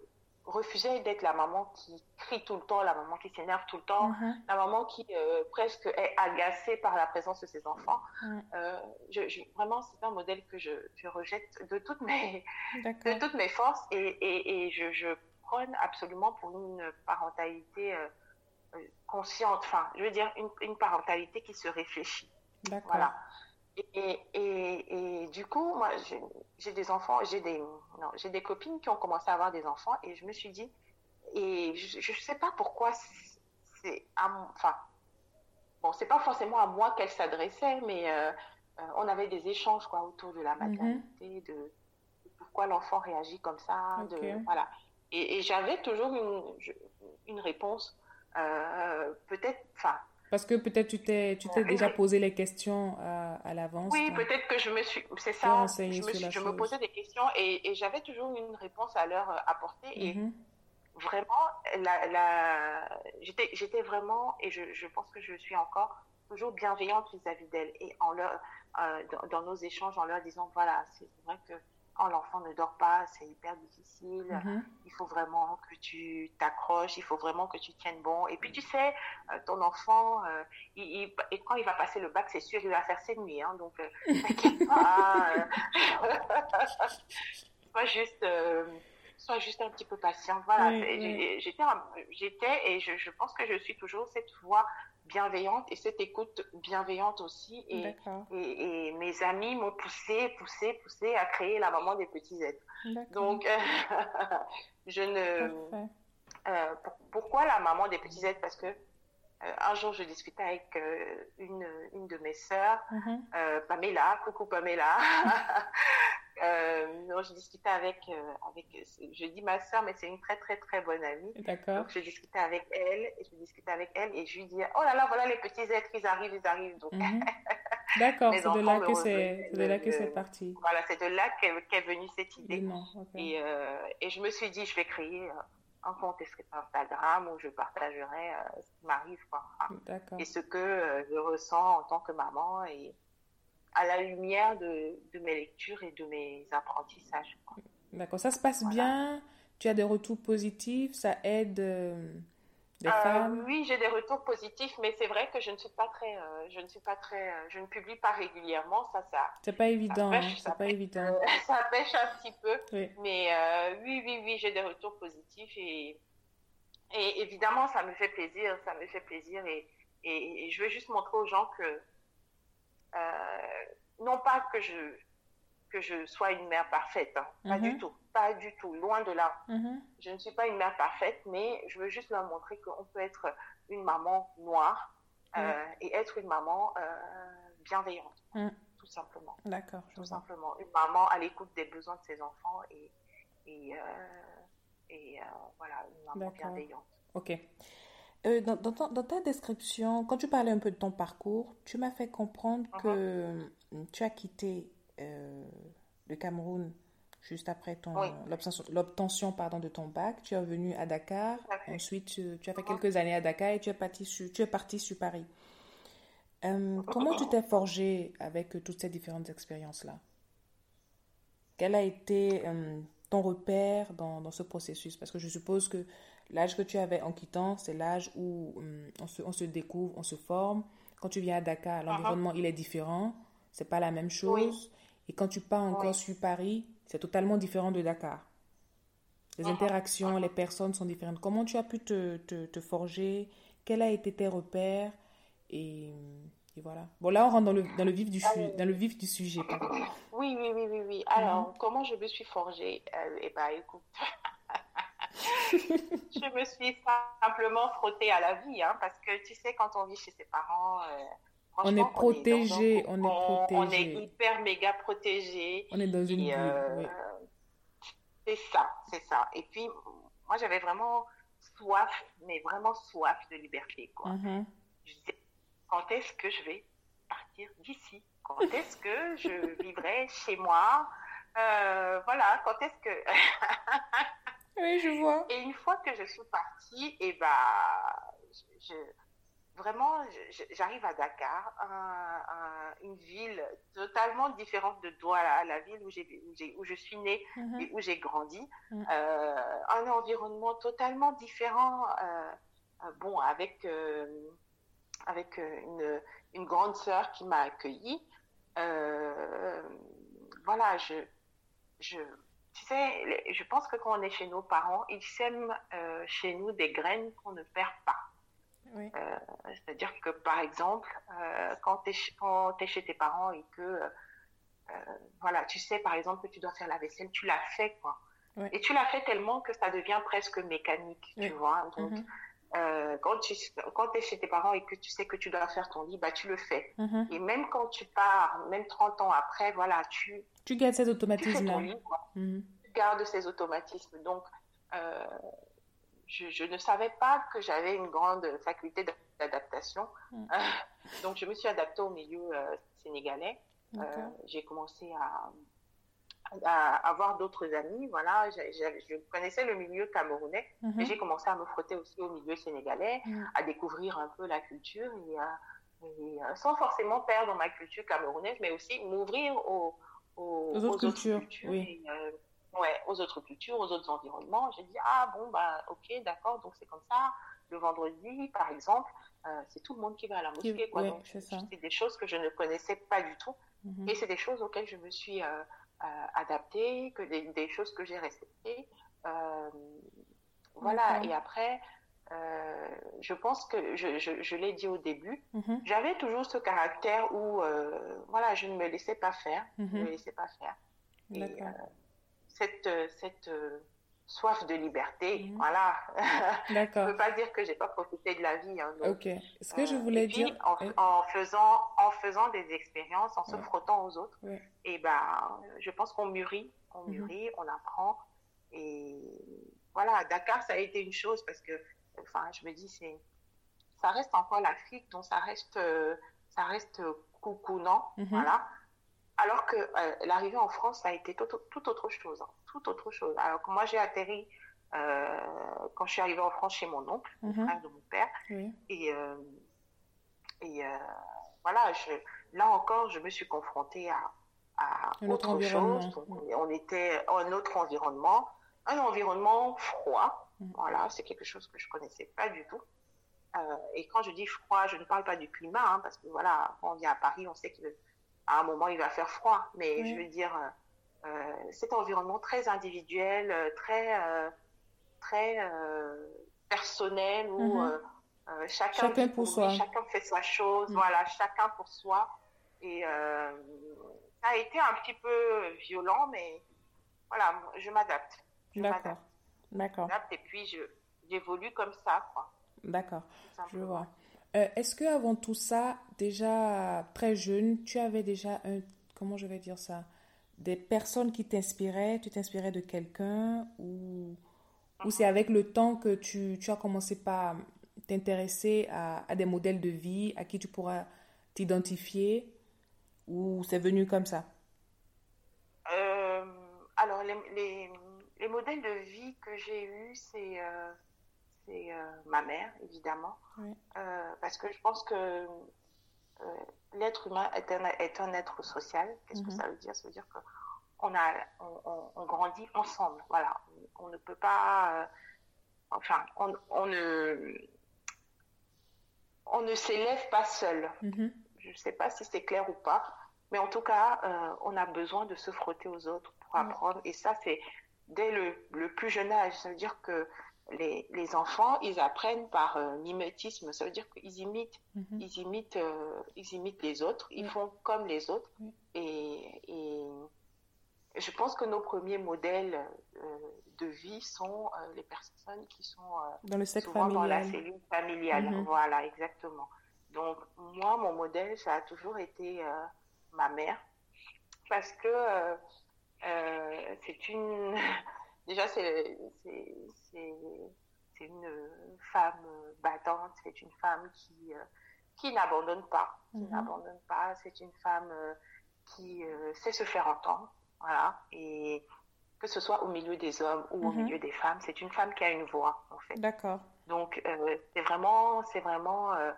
refusais d'être la maman qui crie tout le temps, la maman qui s'énerve tout le temps, Mhm. la maman qui euh, presque est agacée par la présence de ses enfants. Euh, je, je- vraiment, c'est un modèle que je, je rejette de toutes mes, de toutes mes forces et, et, et je, je prône absolument pour une parentalité euh, consciente, enfin, je veux dire, une, une parentalité qui se réfléchit. Voilà. Et, et, et du coup, moi, j'ai- des enfants, j'ai des, non, j'ai des copines qui ont commencé à avoir des enfants et je me suis dit, et je ne sais pas pourquoi c'est- enfin, bon, c'est pas forcément à moi qu'elle s'adressait, mais euh, on avait des échanges quoi, autour de la mhm. maternité, de, pourquoi l'enfant réagit comme ça. De, voilà. Et, j'avais toujours une, une réponse, peut-être, enfin, parce que peut-être tu t'es, tu t'es déjà posé les questions à, à l'avance. Oui, peut-être que je me suis, c'est ça, je, me, je me, posais des questions et, et j'avais toujours une réponse à leur apporter. Et mhm. vraiment, la, la, j'étais, j'étais vraiment, et je, je, pense que je suis encore, toujours bienveillante vis-à-vis d'elles. Et en leur, euh, dans, dans, nos échanges, en leur disant, voilà, c'est vrai que quand l'enfant ne dort pas, c'est hyper difficile. Mhm. Il faut vraiment que tu t'accroches, il faut vraiment que tu tiennes bon. Et puis tu sais, euh, ton enfant, euh, il, et quand il va passer le bac, c'est sûr, il va faire ses nuits. Hein, donc, euh, t'inquiète pas. sois juste, sois juste un petit peu patient. Voilà, j'étais, j'étais et je, je, pense que je suis toujours cette voix bienveillante et cette écoute bienveillante aussi. Et, et, mes amis m'ont poussé, poussé, poussé à créer la maman des petits êtres. Donc, je ne. Euh, pourquoi la maman des petits êtres? Parce que euh, un jour, je discutais avec euh, une, une de mes sœurs, mm-hmm. Pamela, coucou Pamela, Euh, je discutais avec, euh, avec, je dis ma soeur, mais c'est une très très très bonne amie. D'accord. Donc je discutais avec elle, et je discutais avec elle, et je lui dis, oh là là, voilà les petits êtres, ils arrivent, ils arrivent. Donc, mhm. D'accord, c'est de là que c'est, de là que c'est parti. Voilà, c'est de là qu'est, venue cette idée. Et, euh, et je me suis dit, je vais créer un compte Instagram où je partagerai ce qui m'arrive, quoi. Et ce que je ressens en tant que maman et à la lumière de, de, mes lectures et de mes apprentissages. D'accord, ça se passe bien? Tu as des retours positifs? Ça aide euh, des euh, femmes? Oui, j'ai des retours positifs, mais c'est vrai que je ne suis pas très, euh, je ne suis pas très, je ne publie pas régulièrement. Ça, ça. C'est pas évident. Ça pêche, pas évident. ça pêche un petit peu, mais oui, oui, oui, j'ai des retours positifs et, et évidemment, ça me fait plaisir, ça me fait plaisir et, et je veux juste montrer aux gens que euh, non pas que je, que je sois une mère parfaite, hein. pas du mhm. tout, pas du tout, loin de là. Mhm. Je ne suis pas une mère parfaite, mais je veux juste leur montrer qu'on peut être une maman noire euh, et être une maman euh, bienveillante, tout simplement. D'accord. Tout simplement, une maman à l'écoute des besoins de ses enfants et, et, et voilà, une maman bienveillante. Ok. Euh, dans, dans, ta description, quand tu parlais un peu de ton parcours, tu m'as fait comprendre uh-huh. que hum, tu as quitté euh, le Cameroun juste après ton l'obtention pardon de ton bac. Tu es venu à Dakar. Ensuite, tu, as fait uh-huh. quelques années à Dakar et tu es parti sur, tu es parti sur Paris. Hum, comment tu t'es forgé avec toutes ces différentes expériences-là? Quel a été ton repère dans, dans, ce processus? Parce que je suppose que L'âge que tu avais en quittant, c'est l'âge où hum, on, se, on, se, découvre, on se forme. Quand tu viens à Dakar, l'environnement, il est différent. C'est pas la même chose. Et quand tu pars encore sur Paris, c'est totalement différent de Dakar. Les interactions, les personnes sont différentes. Comment tu as pu te, te, forger? Quels a été tes repères? Et, et, voilà. Bon, là, on rentre dans le, dans le, vif, du, dans le vif du sujet. Oui, oui, oui, oui. oui. Alors, mhm. comment je me suis forgée? Euh, Eh bien, écoute, je me suis simplement frottée à la vie, hein, parce que tu sais, quand on vit chez ses parents, euh, on est protégé, on est, protégé. On est hyper méga protégé. On est dans une euh, C'est ça, c'est ça. Et puis, moi, j'avais vraiment soif, mais vraiment soif de liberté, quoi. Mm-hmm. Je disais, quand est-ce que je vais partir d'ici? Quand est-ce que je vivrai chez moi? Euh, Voilà, quand est-ce que... Oui, je vois. Et une fois que je suis partie, et eh bah, je, vraiment, j'arrive à Dakar, une ville totalement différente de Douala, la ville où, où, je suis née mhm. et où j'ai grandi. Mhm. Euh, un environnement totalement différent, euh, euh, bon, avec, avec une, une, grande sœur qui m'a accueillie. voilà, je, je tu sais, je pense que quand on est chez nos parents, ils sèment euh, chez nous des graines qu'on ne perd pas. Euh, c'est-à-dire que, par exemple, euh, quand tu es, chez tes parents et que, voilà, tu sais, par exemple, que tu dois faire la vaisselle, tu l'as fait, quoi. Et tu l'as fait tellement que ça devient presque mécanique, tu vois. Donc, mhm. Euh, quand tu quand es chez tes parents et que tu sais que tu dois faire ton lit, bah, tu le fais. Mhm. Et même quand tu pars, même 30 ans après, voilà, tu, Tu gardes cet tu fais ton lit. Mhm. Tu gardes ces automatismes. Donc, euh, je, je ne savais pas que j'avais une grande faculté d'adaptation. Euh, donc, je me suis adaptée au milieu euh, sénégalais. J'ai commencé à, à avoir d'autres amis. Voilà, je connaissais le milieu camerounais, Mhm. mais j'ai commencé à me frotter aussi au milieu sénégalais, Mhm. à découvrir un peu la culture et, euh, et, euh, sans forcément perdre ma culture camerounaise, mais aussi m'ouvrir aux, aux, Aux autres cultures, oui. et, euh, ouais, aux autres cultures, aux autres environnements. J'ai dit ah bon bah ok d'accord donc c'est comme ça. Le vendredi par exemple, euh, c'est tout le monde qui va à la mosquée quoi. Donc, c'est des choses que je ne connaissais pas du tout. Mhm. Et c'est des choses auxquelles je me suis euh, euh, adaptée, que des, des choses que j'ai respectées. Euh, voilà, et après, euh, je pense que je, je, je l'ai dit au début, Mhm. j'avais toujours ce caractère où euh, voilà, je ne me laissais pas faire, je ne me Mhm. laissais pas faire. Et, euh, cette cette soif de liberté, Mhm. voilà. je D'accord. peux pas dire que j'ai pas profité de la vie. hein, donc, Ok. Ce que je euh, voulais et puis, dire. en, en faisant, en faisant des expériences, en se frottant aux autres, Ouais. et ben, je pense qu'on mûrit, on Mhm. mûrit, on apprend. Et voilà, Dakar, ça a été une chose parce que, enfin, je me dis, c'est, ça reste encore l'Afrique, donc ça reste, euh, ça reste coucounant, Mhm. voilà. Alors que euh, l'arrivée en France, ça a été tout, tout autre chose, hein, tout autre chose. Alors que moi, j'ai atterri euh, quand je suis arrivée en France chez mon oncle, le Mhm. frère de mon père. Oui. Et, euh, et voilà, je, là encore, je me suis confrontée à, à autre chose. Donc, on était en un autre environnement, un environnement froid. Mhm. Voilà, c'est quelque chose que je connaissais pas du tout. Euh, et quand je dis froid, je ne parle pas du climat, hein, parce que voilà, quand on vient à Paris, on sait qu'à un moment, il va faire froid. Mais Oui. je veux dire, euh, euh, cet environnement très individuel, euh, très, euh, très euh, personnel, où Mhm. chacun, pour soi. chacun fait sa chose, Mhm. voilà, chacun pour soi. Et ça a été un petit peu violent, mais voilà, je m'adapte. D'accord. D'accord. et puis je, j'évolue comme ça, quoi. D'accord. Je vois. Euh, Est-ce que avant tout ça, déjà très jeune, tu avais déjà un, comment je vais dire ça, des personnes qui t'inspiraient, tu t'inspirais de quelqu'un ou, ou c'est avec le temps que tu, tu as commencé par t'intéresser à, des modèles de vie à qui tu pourras t'identifier ou c'est venu comme ça? Euh, alors, les, les, les modèles de vie que j'ai eus, c'est euh, c'est euh, ma mère, évidemment. Oui. Euh, parce que je pense que euh, l'être humain est un, est un être social. Qu'est-ce que Mhm. ça veut dire? Ça veut dire que on, a, on, on- on grandit ensemble. Voilà. On ne peut pas. euh, enfin, on, on ne. On ne s'élève pas seul. Mhm. Je ne sais pas si c'est clair ou pas, mais en tout cas, euh, on a besoin de se frotter aux autres pour apprendre. Et ça, c'est dès le, le plus jeune âge. Ça veut dire que les, les enfants, ils apprennent par euh, mimétisme. Ça veut dire qu'ils imitent, Mhm. ils imitent, euh, ils imitent les autres. Ils font comme les autres. Et, et je pense que nos premiers modèles euh, de vie sont les personnes qui sont Dans le souvent dans la familial. cellule familiale. Mhm. Voilà, exactement. Donc, moi, mon modèle, ça a toujours été ma mère. Parce que c'est une. Déjà, c'est une femme battante, c'est une femme qui, euh, qui n'abandonne pas. Qui Mhm. n'abandonne pas. C'est une femme euh, qui euh, sait se faire entendre. Voilà. Et que ce soit au milieu des hommes ou au Mhm. milieu des femmes, c'est une femme qui a une voix, en fait. D'accord. Donc, euh, c'est vraiment, c'est vraiment euh,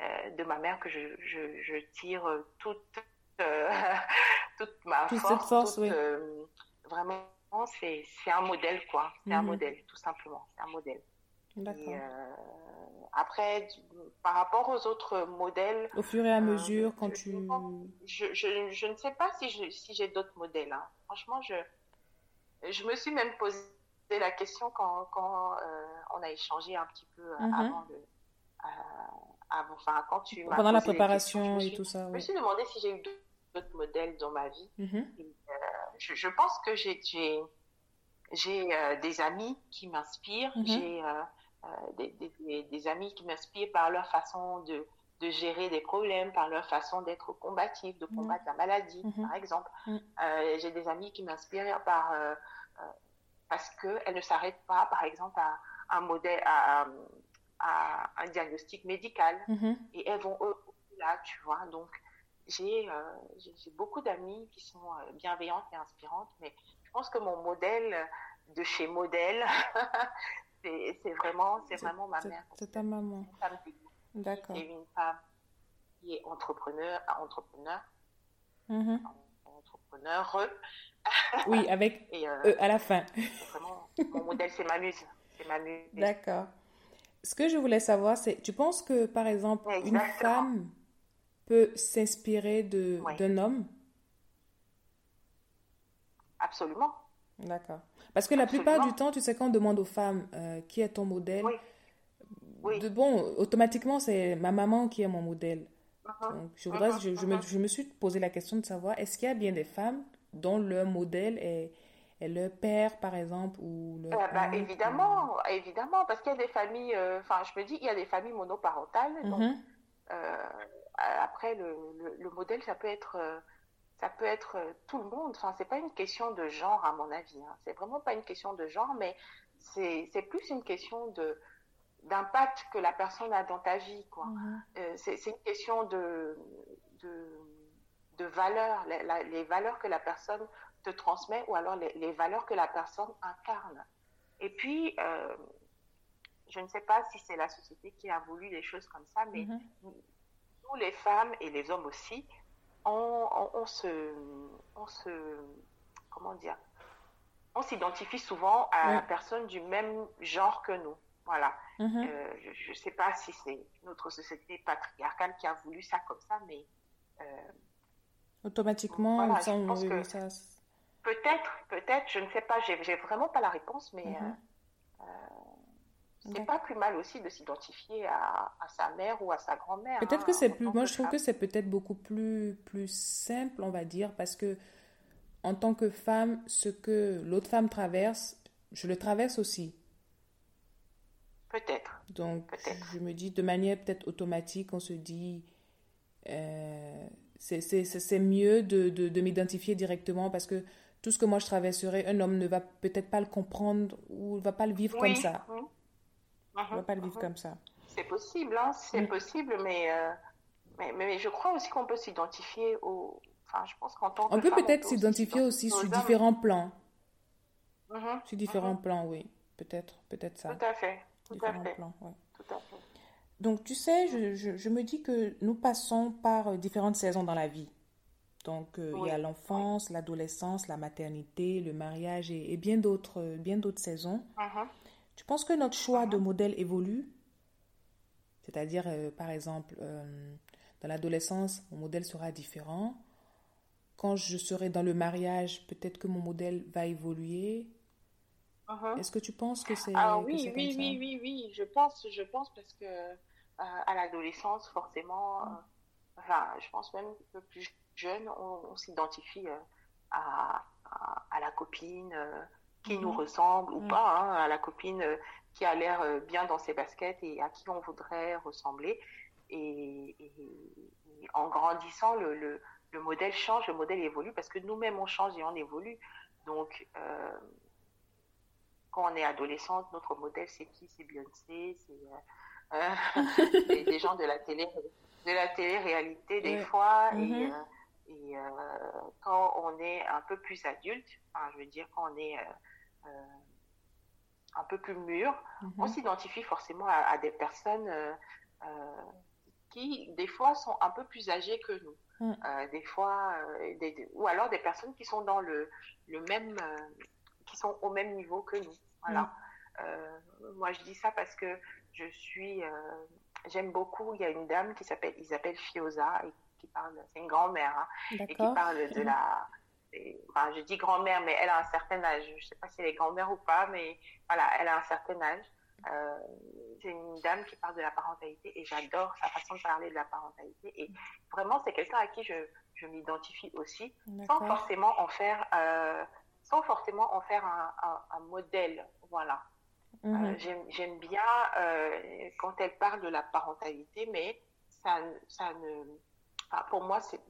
euh, de ma mère que je, je, je tire toute, toute ma Toute force. cette force, toute, oui. vraiment, c'est, c'est un modèle, quoi. C'est un Mhm. modèle, tout simplement. C'est un modèle. D'accord. Et euh, après, par rapport aux autres modèles, Au fur et à euh, mesure, quand je, tu... je, je, je ne sais pas si, je, si j'ai d'autres modèles. hein. Franchement, je, je me suis même posé la question quand, quand euh, on a échangé un petit peu euh, Mhm. avant euh, avant, enfin, quand tu Pendant la questions, préparation je me et suis- tout ça, Je me suis demandé si j'ai eu d'autres modèles dans ma vie. Mhm. Je, je pense que j'ai euh, des amis qui m'inspirent. Mhm. J'ai euh, des, des, amis qui m'inspirent par leur façon de, de gérer des problèmes, par leur façon d'être combatif, de combattre la maladie, par exemple. J'ai des amis qui m'inspirent par parce qu'elles ne s'arrêtent pas, par exemple, à un modèle, à, un diagnostic médical. Mm-hmm. Et elles vont là, tu vois. Donc, j'ai j'ai beaucoup d'amis qui sont euh, bienveillantes et inspirantes, mais je pense que mon modèle de chez modèle, c'est vraiment, c'est vraiment ma mère. C'est ta maman. D'accord. C'est une femme qui est entrepreneur, entrepreneur, mm-hmm. entrepreneur, oui, avec et, euh, E à la fin. Vraiment, mon modèle, c'est ma muse. D'accord. Ce que je voulais savoir, c'est, tu penses que, par exemple, une femme peut s'inspirer de, d'un homme? Absolument. D'accord. Parce que la plupart du temps, tu sais, quand on demande aux femmes euh, qui est ton modèle, oui. De, bon, automatiquement, c'est ma maman qui est mon modèle. Uh-huh. Donc, je, voudrais, uh-huh. je, je, me, uh-huh. je, me, suis posé la question de savoir, est-ce qu'il y a bien des femmes dont leur modèle est, est leur père, par exemple, ou le euh, bah, évidemment, évidemment, parce qu'il y a des familles, euh, enfin, je me dis, il y a des familles monoparentales, donc mm-hmm. euh, après, le, le, modèle, ça peut être, ça peut être tout le monde. Enfin, c'est pas une question de genre, à mon avis. Hein. C'est vraiment pas une question de genre, mais c'est plus une question de d'impact que la personne a dans ta vie, quoi. Mm-hmm. c'est une question de, de de valeurs, les, valeurs que la personne te transmet ou alors les, valeurs que la personne incarne. Et puis, euh, je ne sais pas si c'est la société qui a voulu les choses comme ça, mais mm-hmm. Nous, les femmes et les hommes aussi, on, se, on se, comment dire, on s'identifie souvent à la personne du même genre que nous. Voilà. Mm-hmm. Euh, je ne sais pas si c'est notre société patriarcale qui a voulu ça comme ça, mais euh, Automatiquement, Peut-être, peut-être, je ne sais pas, j'ai vraiment pas la réponse, mais mhm. euh, c'est pas plus mal aussi de s'identifier à, sa mère ou à sa grand-mère. Peut-être hein, que c'est plus, moi je trouve que c'est peut-être beaucoup plus, plus simple, on va dire, parce que en tant que femme, ce que l'autre femme traverse, je le traverse aussi. Peut-être. Donc, je me dis de manière peut-être automatique, on se dit, euh, c'est mieux de, de, m'identifier directement parce que tout ce que moi je traverserai, un homme ne va peut-être pas le comprendre ou ne va pas le vivre comme ça. Oui. Ne va pas le vivre comme ça. C'est possible, hein, c'est mm. possible, mais, euh, mais, mais, je crois aussi qu'on peut s'identifier au. Enfin, je pense qu'en tant que. On peut peut-être s'identifier aussi sur différents plans. Mm-hmm, sur différents mm-hmm. plans, oui. Peut-être, peut-être ça. Tout à fait. Tout à fait. Plans, Tout à fait. Donc, tu sais, je, je, me dis que nous passons par euh, différentes saisons dans la vie. Donc, euh, il y a l'enfance, l'adolescence, la maternité, le mariage et, bien d'autres bien d'autres saisons. Uh-huh. Tu penses que notre choix de modèle évolue? C'est-à-dire, par exemple, dans l'adolescence, mon modèle sera différent. Quand je serai dans le mariage, peut-être que mon modèle va évoluer. Uh-huh. Est-ce que tu penses que c'est ah, oui, oui, oui, oui, oui, je pense, je pense parce que euh, à l'adolescence, forcément, euh, enfin, je pense même un peu plus jeune, on, s'identifie euh, à, à, la copine qui nous mm-hmm. ressemble ou mm. pas, hein, à la copine qui a l'air bien dans ses baskets et à qui on voudrait ressembler. Et, en grandissant, le, le, le, modèle change, le modèle évolue parce que nous-mêmes on change et on évolue. Donc, quand on est adolescente, notre modèle, c'est qui? C'est Beyoncé, c'est euh, euh des gens de la télé, de la télé-réalité des fois. Et, euh, et euh, quand on est un peu plus adulte, enfin, je veux dire, quand on est un peu plus mûr, mm-hmm. on s'identifie forcément à, des personnes qui, des fois, sont un peu plus âgées que nous. Mm. des fois, des, ou alors des personnes qui sont dans le, le même qui sont au même niveau que nous. Voilà. Mm. Euh, moi, je dis ça parce que je suis, euh, j'aime beaucoup. Il y a une dame qui s'appelle Isabelle Fioza et qui parle, c'est une grand-mère, hein, et qui parle de la. Enfin, je dis grand-mère, mais elle a un certain âge. Je ne sais pas si elle est grand-mère ou pas, mais voilà, elle a un certain âge. Euh, c'est une dame qui parle de la parentalité et j'adore sa façon de parler de la parentalité. Et vraiment, c'est quelqu'un à qui je, je m'identifie aussi, sans forcément en faire sans forcément en faire un, un, modèle. Voilà. Mhm. J'aime bien quand elle parle de la parentalité, mais ça, ça ne, pour moi, c'est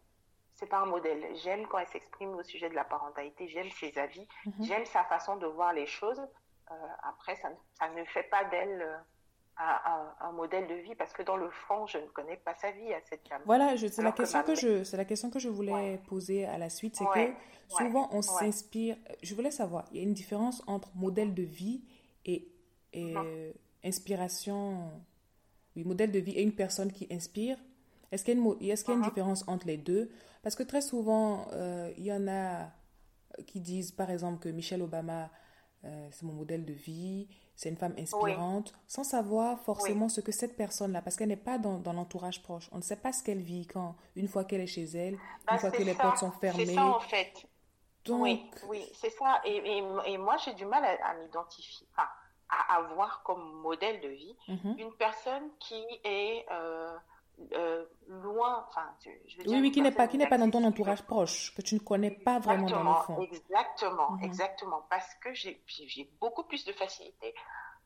c'est pas un modèle. J'aime quand elle s'exprime au sujet de la parentalité, j'aime ses avis, mhm. j'aime sa façon de voir les choses. Euh, après, ça, ça, ne fait pas d'elle euh, un, un, modèle de vie parce que dans le fond, je ne connais pas sa vie à cette femme. Voilà, c'est la question que, je, c'est la question que je voulais poser à la suite, c'est que souvent on s'inspire. Je voulais savoir, il y a une différence entre modèle de vie et, et euh, inspiration. Oui, modèle de vie et une personne qui inspire? Est-ce qu'il y a une, est-ce qu'il y a une uh-huh. différence entre les deux? Parce que très souvent, euh, il y en a qui disent, par exemple, que Michelle Obama, euh, c'est mon modèle de vie, c'est une femme inspirante, sans savoir forcément ce que cette personne-là, parce qu'elle n'est pas dans, dans l'entourage proche. On ne sait pas ce qu'elle vit quand, une fois qu'elle est chez elle, une bah, fois que les portes sont fermées. C'est ça, en fait. Donc... Oui, oui c'est ça. Et, et, moi, j'ai du mal à, m'identifier, enfin, à avoir comme modèle de vie mm-hmm. une personne qui est... Euh, euh, loin, enfin, je veux dire, oui, oui, qui n'est pas, qui n'est pas dans ton entourage proche, que tu ne connais pas vraiment dans le fond. Exactement, mhm. exactement, parce que j'ai, j'ai beaucoup plus de facilité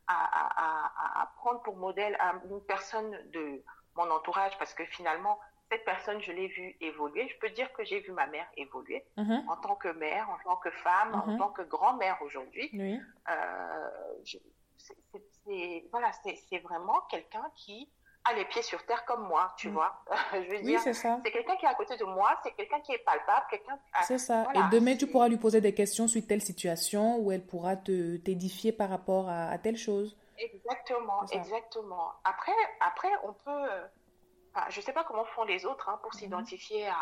à, à, à, prendre pour modèle une personne de mon entourage, parce que finalement, cette personne, je l'ai vue évoluer. Je peux dire que j'ai vu ma mère évoluer mhm. en tant que mère, en tant que femme, en mhm. tant que grand-mère aujourd'hui. Oui. Euh, c'est, voilà, c'est vraiment quelqu'un qui les pieds sur terre comme moi, tu mm. vois. je veux dire, c'est ça. C'est quelqu'un qui est à côté de moi, c'est quelqu'un qui est palpable, quelqu'un. C'est ça. Et demain, tu pourras lui poser des questions sur telle situation où elle pourra te t'édifier par rapport à, telle chose. Exactement, exactement. Après, après, on peut. Je ne sais pas comment font les autres hein, pour mm-hmm. s'identifier à,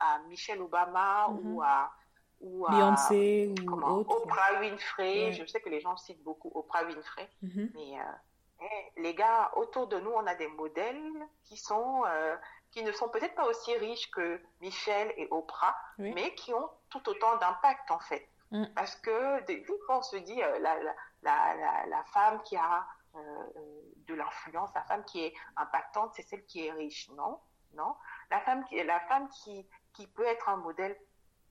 à, Michelle Obama ou mm-hmm. à ou Beyoncé ou Oprah Winfrey. Je sais que les gens citent beaucoup Oprah Winfrey, mm-hmm. mais euh, eh, les gars, autour de nous, on a des modèles qui sont, euh, qui ne sont peut-être pas aussi riches que Michel et Oprah, mais qui ont tout autant d'impact en fait. Mm. Parce que des fois, on se dit euh, la, la, la, la, femme qui a euh, de l'influence, la femme qui est impactante, c'est celle qui est riche. Non, non. La femme qui, la femme qui, qui peut être un modèle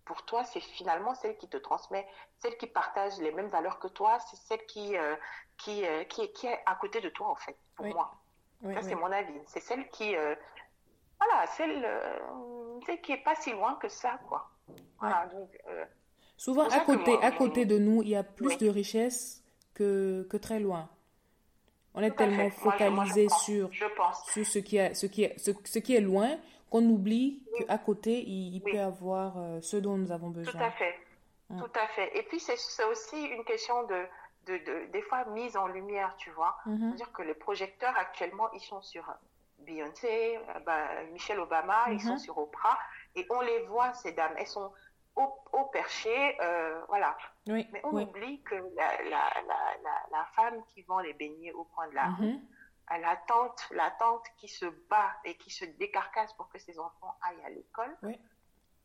pour toi, c'est finalement celle qui te transmet, celle qui partage les mêmes valeurs que toi, c'est celle qui, euh, qui, euh, qui, est, qui, est à côté de toi, en fait, pour moi. ça, c'est mon avis. C'est celle qui, euh, voilà, celle, celle qui est pas si loin que ça, quoi. Voilà, donc, Souvent, à côté, à côté de nous, il y a plus de richesse que, que très loin. On est tellement focalisé sur, sur ce, qui est, ce, qui est, ce, ce qui est loin qu'on oublie qu'à côté, il, peut y avoir euh, ce dont nous avons besoin. Tout à fait. Tout à fait. Et puis, c'est aussi une question de, de, de, des fois, mise en lumière, tu vois. Mm-hmm. C'est-à-dire que les projecteurs, actuellement, ils sont sur Beyoncé, bah, Michelle Obama, ils sont mm-hmm. sur Oprah, et on les voit, ces dames. Elles sont au, au perché, euh, voilà. Mais on oublie que la, la, la, la, femme qui vend les beignets au coin de la mm-hmm. rue, la tante, la tante qui se bat et qui se décarcasse pour que ses enfants aillent à l'école,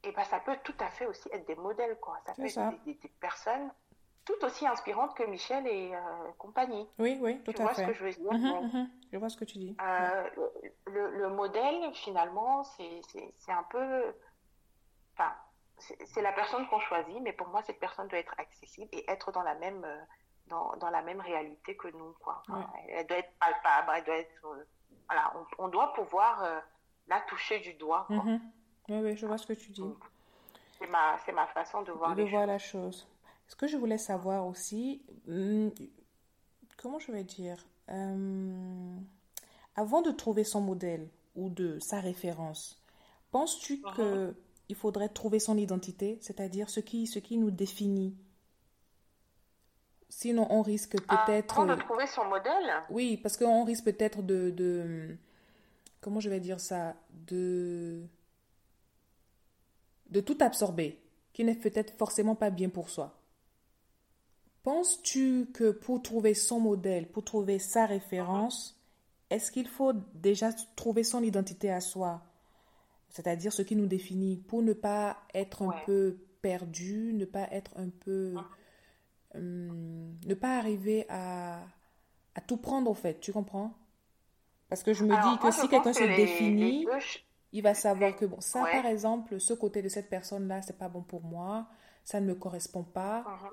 et eh ben ça peut tout à fait aussi être des modèles, quoi. Ça peut être des, personnes tout aussi inspirantes que Michel et euh, compagnie. Oui, oui, tout tu à vois ce que je veux dire? Mhm, mhm. Je vois ce que tu dis. Euh, le, le, modèle, finalement, c'est un peu... C'est la personne qu'on choisit, mais pour moi, cette personne doit être accessible et être dans la même... Euh, dans, dans, la même réalité que nous. Quoi. Elle doit être palpable, elle doit être. Euh, voilà, on, doit pouvoir euh, la toucher du doigt. Quoi. Oui, oui, je vois ce que tu dis. C'est ma, ma, façon de voir, de voir la chose. Ce que je voulais savoir aussi, hmm, comment je vais dire euh, Avant de trouver son modèle ou de sa référence, penses-tu uh que il faudrait trouver son identité, c'est-à-dire ce qui, ce qui nous définit. Sinon, on risque ah, peut-être... De trouver son modèle. Oui, parce qu'on risque peut-être de, de... Comment je vais dire ça De... De tout absorber, qui n'est peut-être forcément pas bien pour soi. Penses-tu que pour trouver son modèle, pour trouver sa référence, est-ce qu'il faut déjà trouver son identité à soi? C'est-à-dire ce qui nous définit, pour ne pas être un peu perdu, ne pas être un peu... Ah. Hum, ne pas arriver à, à, tout prendre, au fait, tu comprends? Parce que je me dis que si quelqu'un se définit, il va savoir que, bon, ça, par exemple, ce côté de cette personne-là, c'est pas bon pour moi, ça ne me correspond pas. Uh-huh.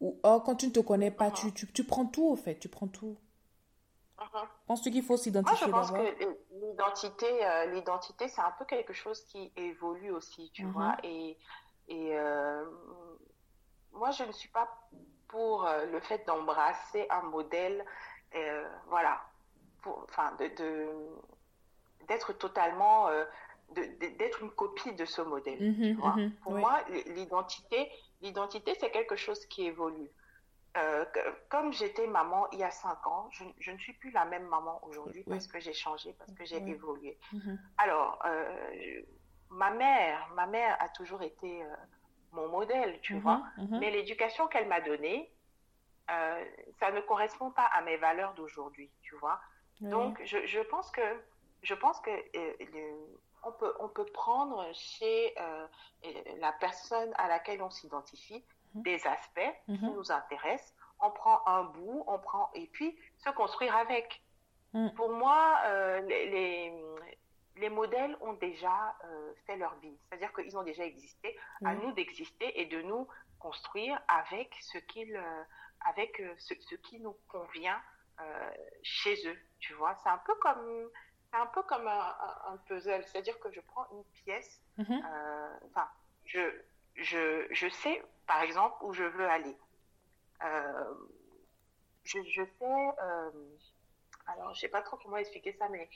Ou oh, quand tu ne te connais pas, tu, tu, tu, prends tout, au fait, tu prends tout. Mhm. Penses-tu qu'il faut s'identifier Moi, je pense que l'identité, euh, l'identité, c'est un peu quelque chose qui évolue aussi, tu Mhm. vois. Et, et euh, moi, je ne suis pas pour euh, le fait d'embrasser un modèle, voilà, enfin, de, de- d'être totalement, de- d'être une copie de ce modèle, Mhm, tu vois. mhm, Pour oui. moi, l'identité, l'identité, c'est quelque chose qui évolue. Euh, que- comme j'étais maman il y a cinq ans, je, je ne suis plus la même maman aujourd'hui Oui. parce que j'ai changé, parce que j'ai Oui. évolué. Mhm. Alors, euh, je- ma mère, ma mère a toujours été euh, mon modèle, tu Mhm, vois. mhm. Mais l'éducation qu'elle m'a donnée, ça ne correspond pas à mes valeurs d'aujourd'hui, tu vois. Donc, je, je pense que, je pense que le- on peut, on peut prendre chez la personne à laquelle on s'identifie. Des aspects qui Mhm. nous intéressent. On prend un bout, on prend et puis se construire avec. Mhm. Pour moi, euh, les, les, les modèles ont déjà euh, fait leur vie, c'est-à-dire qu'ils ont déjà existé. À nous d'exister et de nous construire avec ce qu'ils, euh, avec ce, ce qui nous convient euh, chez eux. Tu vois, c'est un peu comme, c'est un peu comme un, puzzle, c'est-à-dire que je prends une pièce. Mhm. Enfin, je, je, je sais, par exemple, où je veux aller. Euh, je, je sais. euh, alors, je sais pas trop comment expliquer ça, mais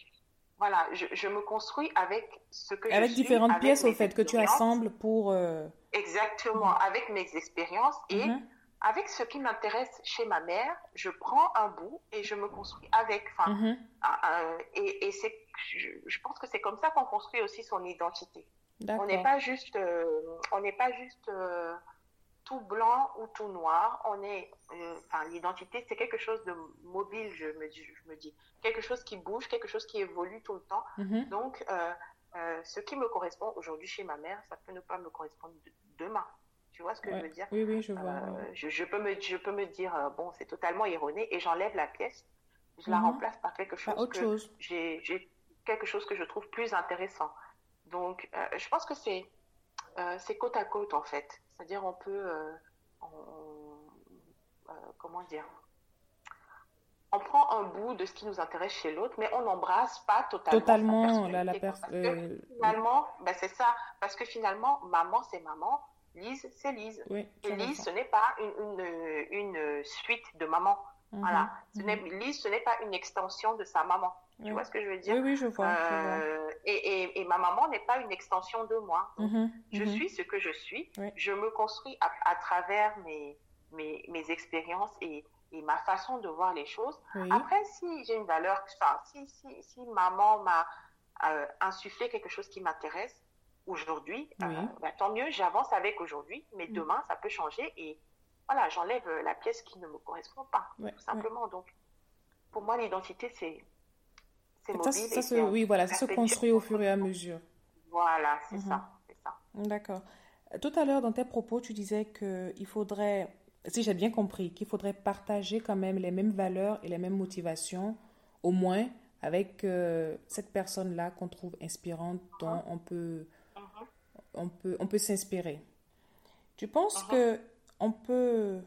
voilà, je, je me construis avec ce que Avec différentes pièces, au fait, que tu assembles pour... euh, Exactement, avec mes expériences et mhm. avec ce qui m'intéresse chez ma mère, je prends un bout et je me construis avec. Enfin, Mhm. et et c'est, je, je pense que c'est comme ça qu'on construit aussi son identité. On n'est pas juste, euh, on n'est pas juste euh, tout blanc ou tout noir. On est, euh, enfin, l'identité, c'est quelque chose de mobile, je me dis, je me dis, quelque chose qui bouge, quelque chose qui évolue tout le temps. Mhm. Donc, euh, euh, ce qui me correspond aujourd'hui chez ma mère, ça peut ne pas me correspondre de- demain. Tu vois ce que Ouais. je veux dire? Oui, oui, je vois. Je, je peux me, je peux me dire, bon, c'est totalement erroné et j'enlève la pièce, je la Mhm. remplace par quelque chose autre que chose. j'ai, quelque chose que je trouve plus intéressant. Donc, je pense que c'est, c'est côte à côte en fait. C'est-à-dire, on peut, euh, on- euh, comment dire, on prend un bout de ce qui nous intéresse chez l'autre, mais on n'embrasse pas totalement, la, la personnalité, pers- quoi. Parce que euh, finalement, ben, c'est ça. Parce que finalement, maman, c'est maman, Lise, c'est Lise. oui, Et Lise, ce n'est pas une, une, une suite de maman. Mhm, Voilà. Ce mhm. n'est, Lise, ce n'est pas une extension de sa maman. Tu Oui. vois ce que je veux dire? Oui, oui, je vois. je vois. Et, et, et ma maman n'est pas une extension de moi. Donc, Mhm, Je mhm. suis ce que je suis. Oui. Je me construis à, à travers mes, mes, mes expériences et, et ma façon de voir les choses. Oui. Après, si j'ai une valeur, enfin, si, si, si maman m'a euh, insufflé quelque chose qui m'intéresse aujourd'hui, Oui. euh, bah, tant mieux, j'avance avec aujourd'hui, mais Mm. demain, ça peut changer et voilà, j'enlève la pièce qui ne me correspond pas, Ouais, tout simplement. Donc, pour moi, l'identité, c'est Ça, ça se, oui, voilà, ça se construit au fur et à mesure. Voilà, c'est Mhm. ça, c'est ça. D'accord. Tout à l'heure, dans tes propos, tu disais qu'il faudrait, si j'ai bien compris, qu'il faudrait partager quand même les mêmes valeurs et les mêmes motivations, au moins avec euh, cette personne-là qu'on trouve inspirante, dont on peut, Mhm. on peut, on peut s'inspirer. Tu penses Mhm. que on peut,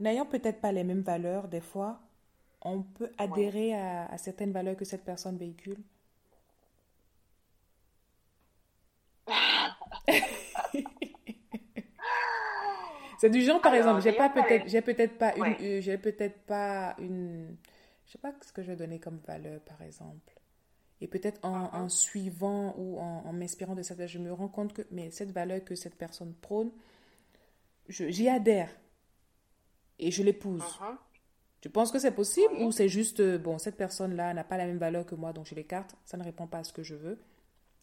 n'ayant peut-être pas les mêmes valeurs des fois, on peut adhérer à, à certaines valeurs que cette personne véhicule? C'est du genre, par Alors, exemple, j'ai pas peut-être, j'ai peut-être pas une, Ouais. euh, j'ai peut-être pas une, je sais pas ce que je vais donner comme valeur, par exemple. Et peut-être en, Mhm. en suivant ou en, en m'inspirant de cette, je me rends compte que, mais cette valeur que cette personne prône, je- j'y adhère et je l'épouse. Mhm. Tu penses que c'est possible Oui. ou c'est juste, euh, bon, cette personne-là n'a pas la même valeur que moi, donc je l'écarte, ça ne répond pas à ce que je veux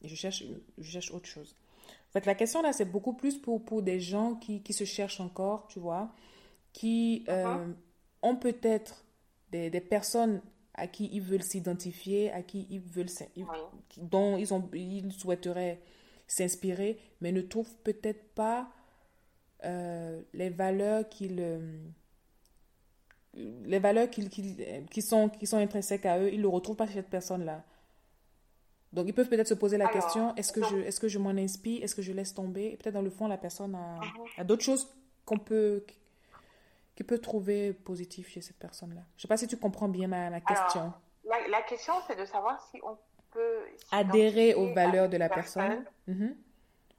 et je cherche, je cherche autre chose. En fait, la question là, c'est beaucoup plus pour, pour des gens qui, qui se cherchent encore, tu vois, qui euh, ont peut-être des, des personnes à qui ils veulent s'identifier, à qui ils veulent, ils- dont ils, ont, ils souhaiteraient s'inspirer, mais ne trouvent peut-être pas euh, les valeurs qu'ils les valeurs qu'ils, qu'ils- qui sont, qui sont intrinsèques à eux, ils ne le retrouvent pas chez cette personne-là. Donc, ils peuvent peut-être se poser la Alors, question, est-ce que, je, est-ce que je m'en inspire, est-ce que je laisse tomber? Et peut-être dans le fond, la personne a, Mhm. a d'autres choses qu'on peut, qu'il peut trouver positif chez cette personne-là Je ne sais pas si tu comprends bien ma, ma question. la, question, c'est de savoir si on peut adhérer aux valeurs de la personne. Mhm.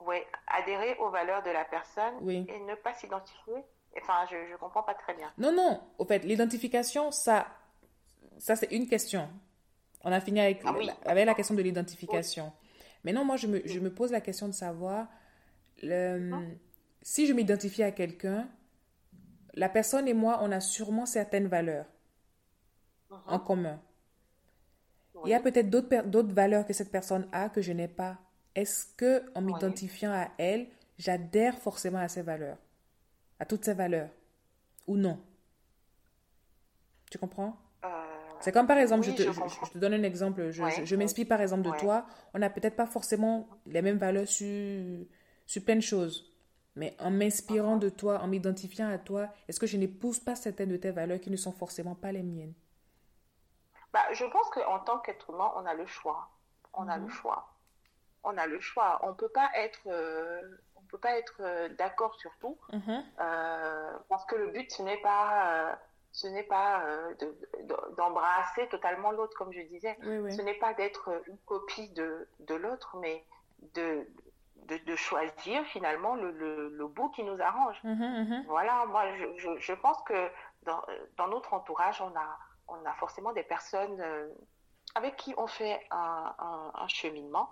Oui, adhérer aux valeurs de la personne oui. et ne pas s'identifier. Enfin, je ne comprends pas très bien. Non, non. Au fait, l'identification, ça, ça c'est une question. On a fini avec, ah avec la question de l'identification. Maintenant, moi, je me, je me, pose la question de savoir le, ah. si je m'identifie à quelqu'un, la personne et moi, on a sûrement certaines valeurs en uh-huh. commun. Il y a peut-être d'autres valeurs que cette personne a que je n'ai pas. Est-ce que en m'identifiant à elle, j'adhère forcément à ses valeurs, à toutes ses valeurs, ou non Tu comprends? Euh, C'est comme par exemple, je, te, je, te, donne un exemple, je, m'inspire par exemple de toi, on n'a peut-être pas forcément les mêmes valeurs sur, sur plein de choses. Mais en m'inspirant de toi, en m'identifiant à toi, est-ce que je n'épouse pas certaines de tes valeurs qui ne sont forcément pas les miennes? Bah, Je pense qu'en tant qu'être humain, on a le choix. On a le mhm. choix. On a le choix. On peut pas être, euh, on peut pas être euh, d'accord sur tout, mhm. euh, parce que le but ce n'est pas, ce n'est pas d'embrasser totalement l'autre, comme je disais. Ce n'est pas d'être une copie de, de l'autre, mais de de, choisir finalement le, le, bout qui nous arrange. Mhm, mhm. Voilà, moi je, je, pense que dans, dans, notre entourage, on a, on a forcément des personnes euh, avec qui on fait un, un, cheminement.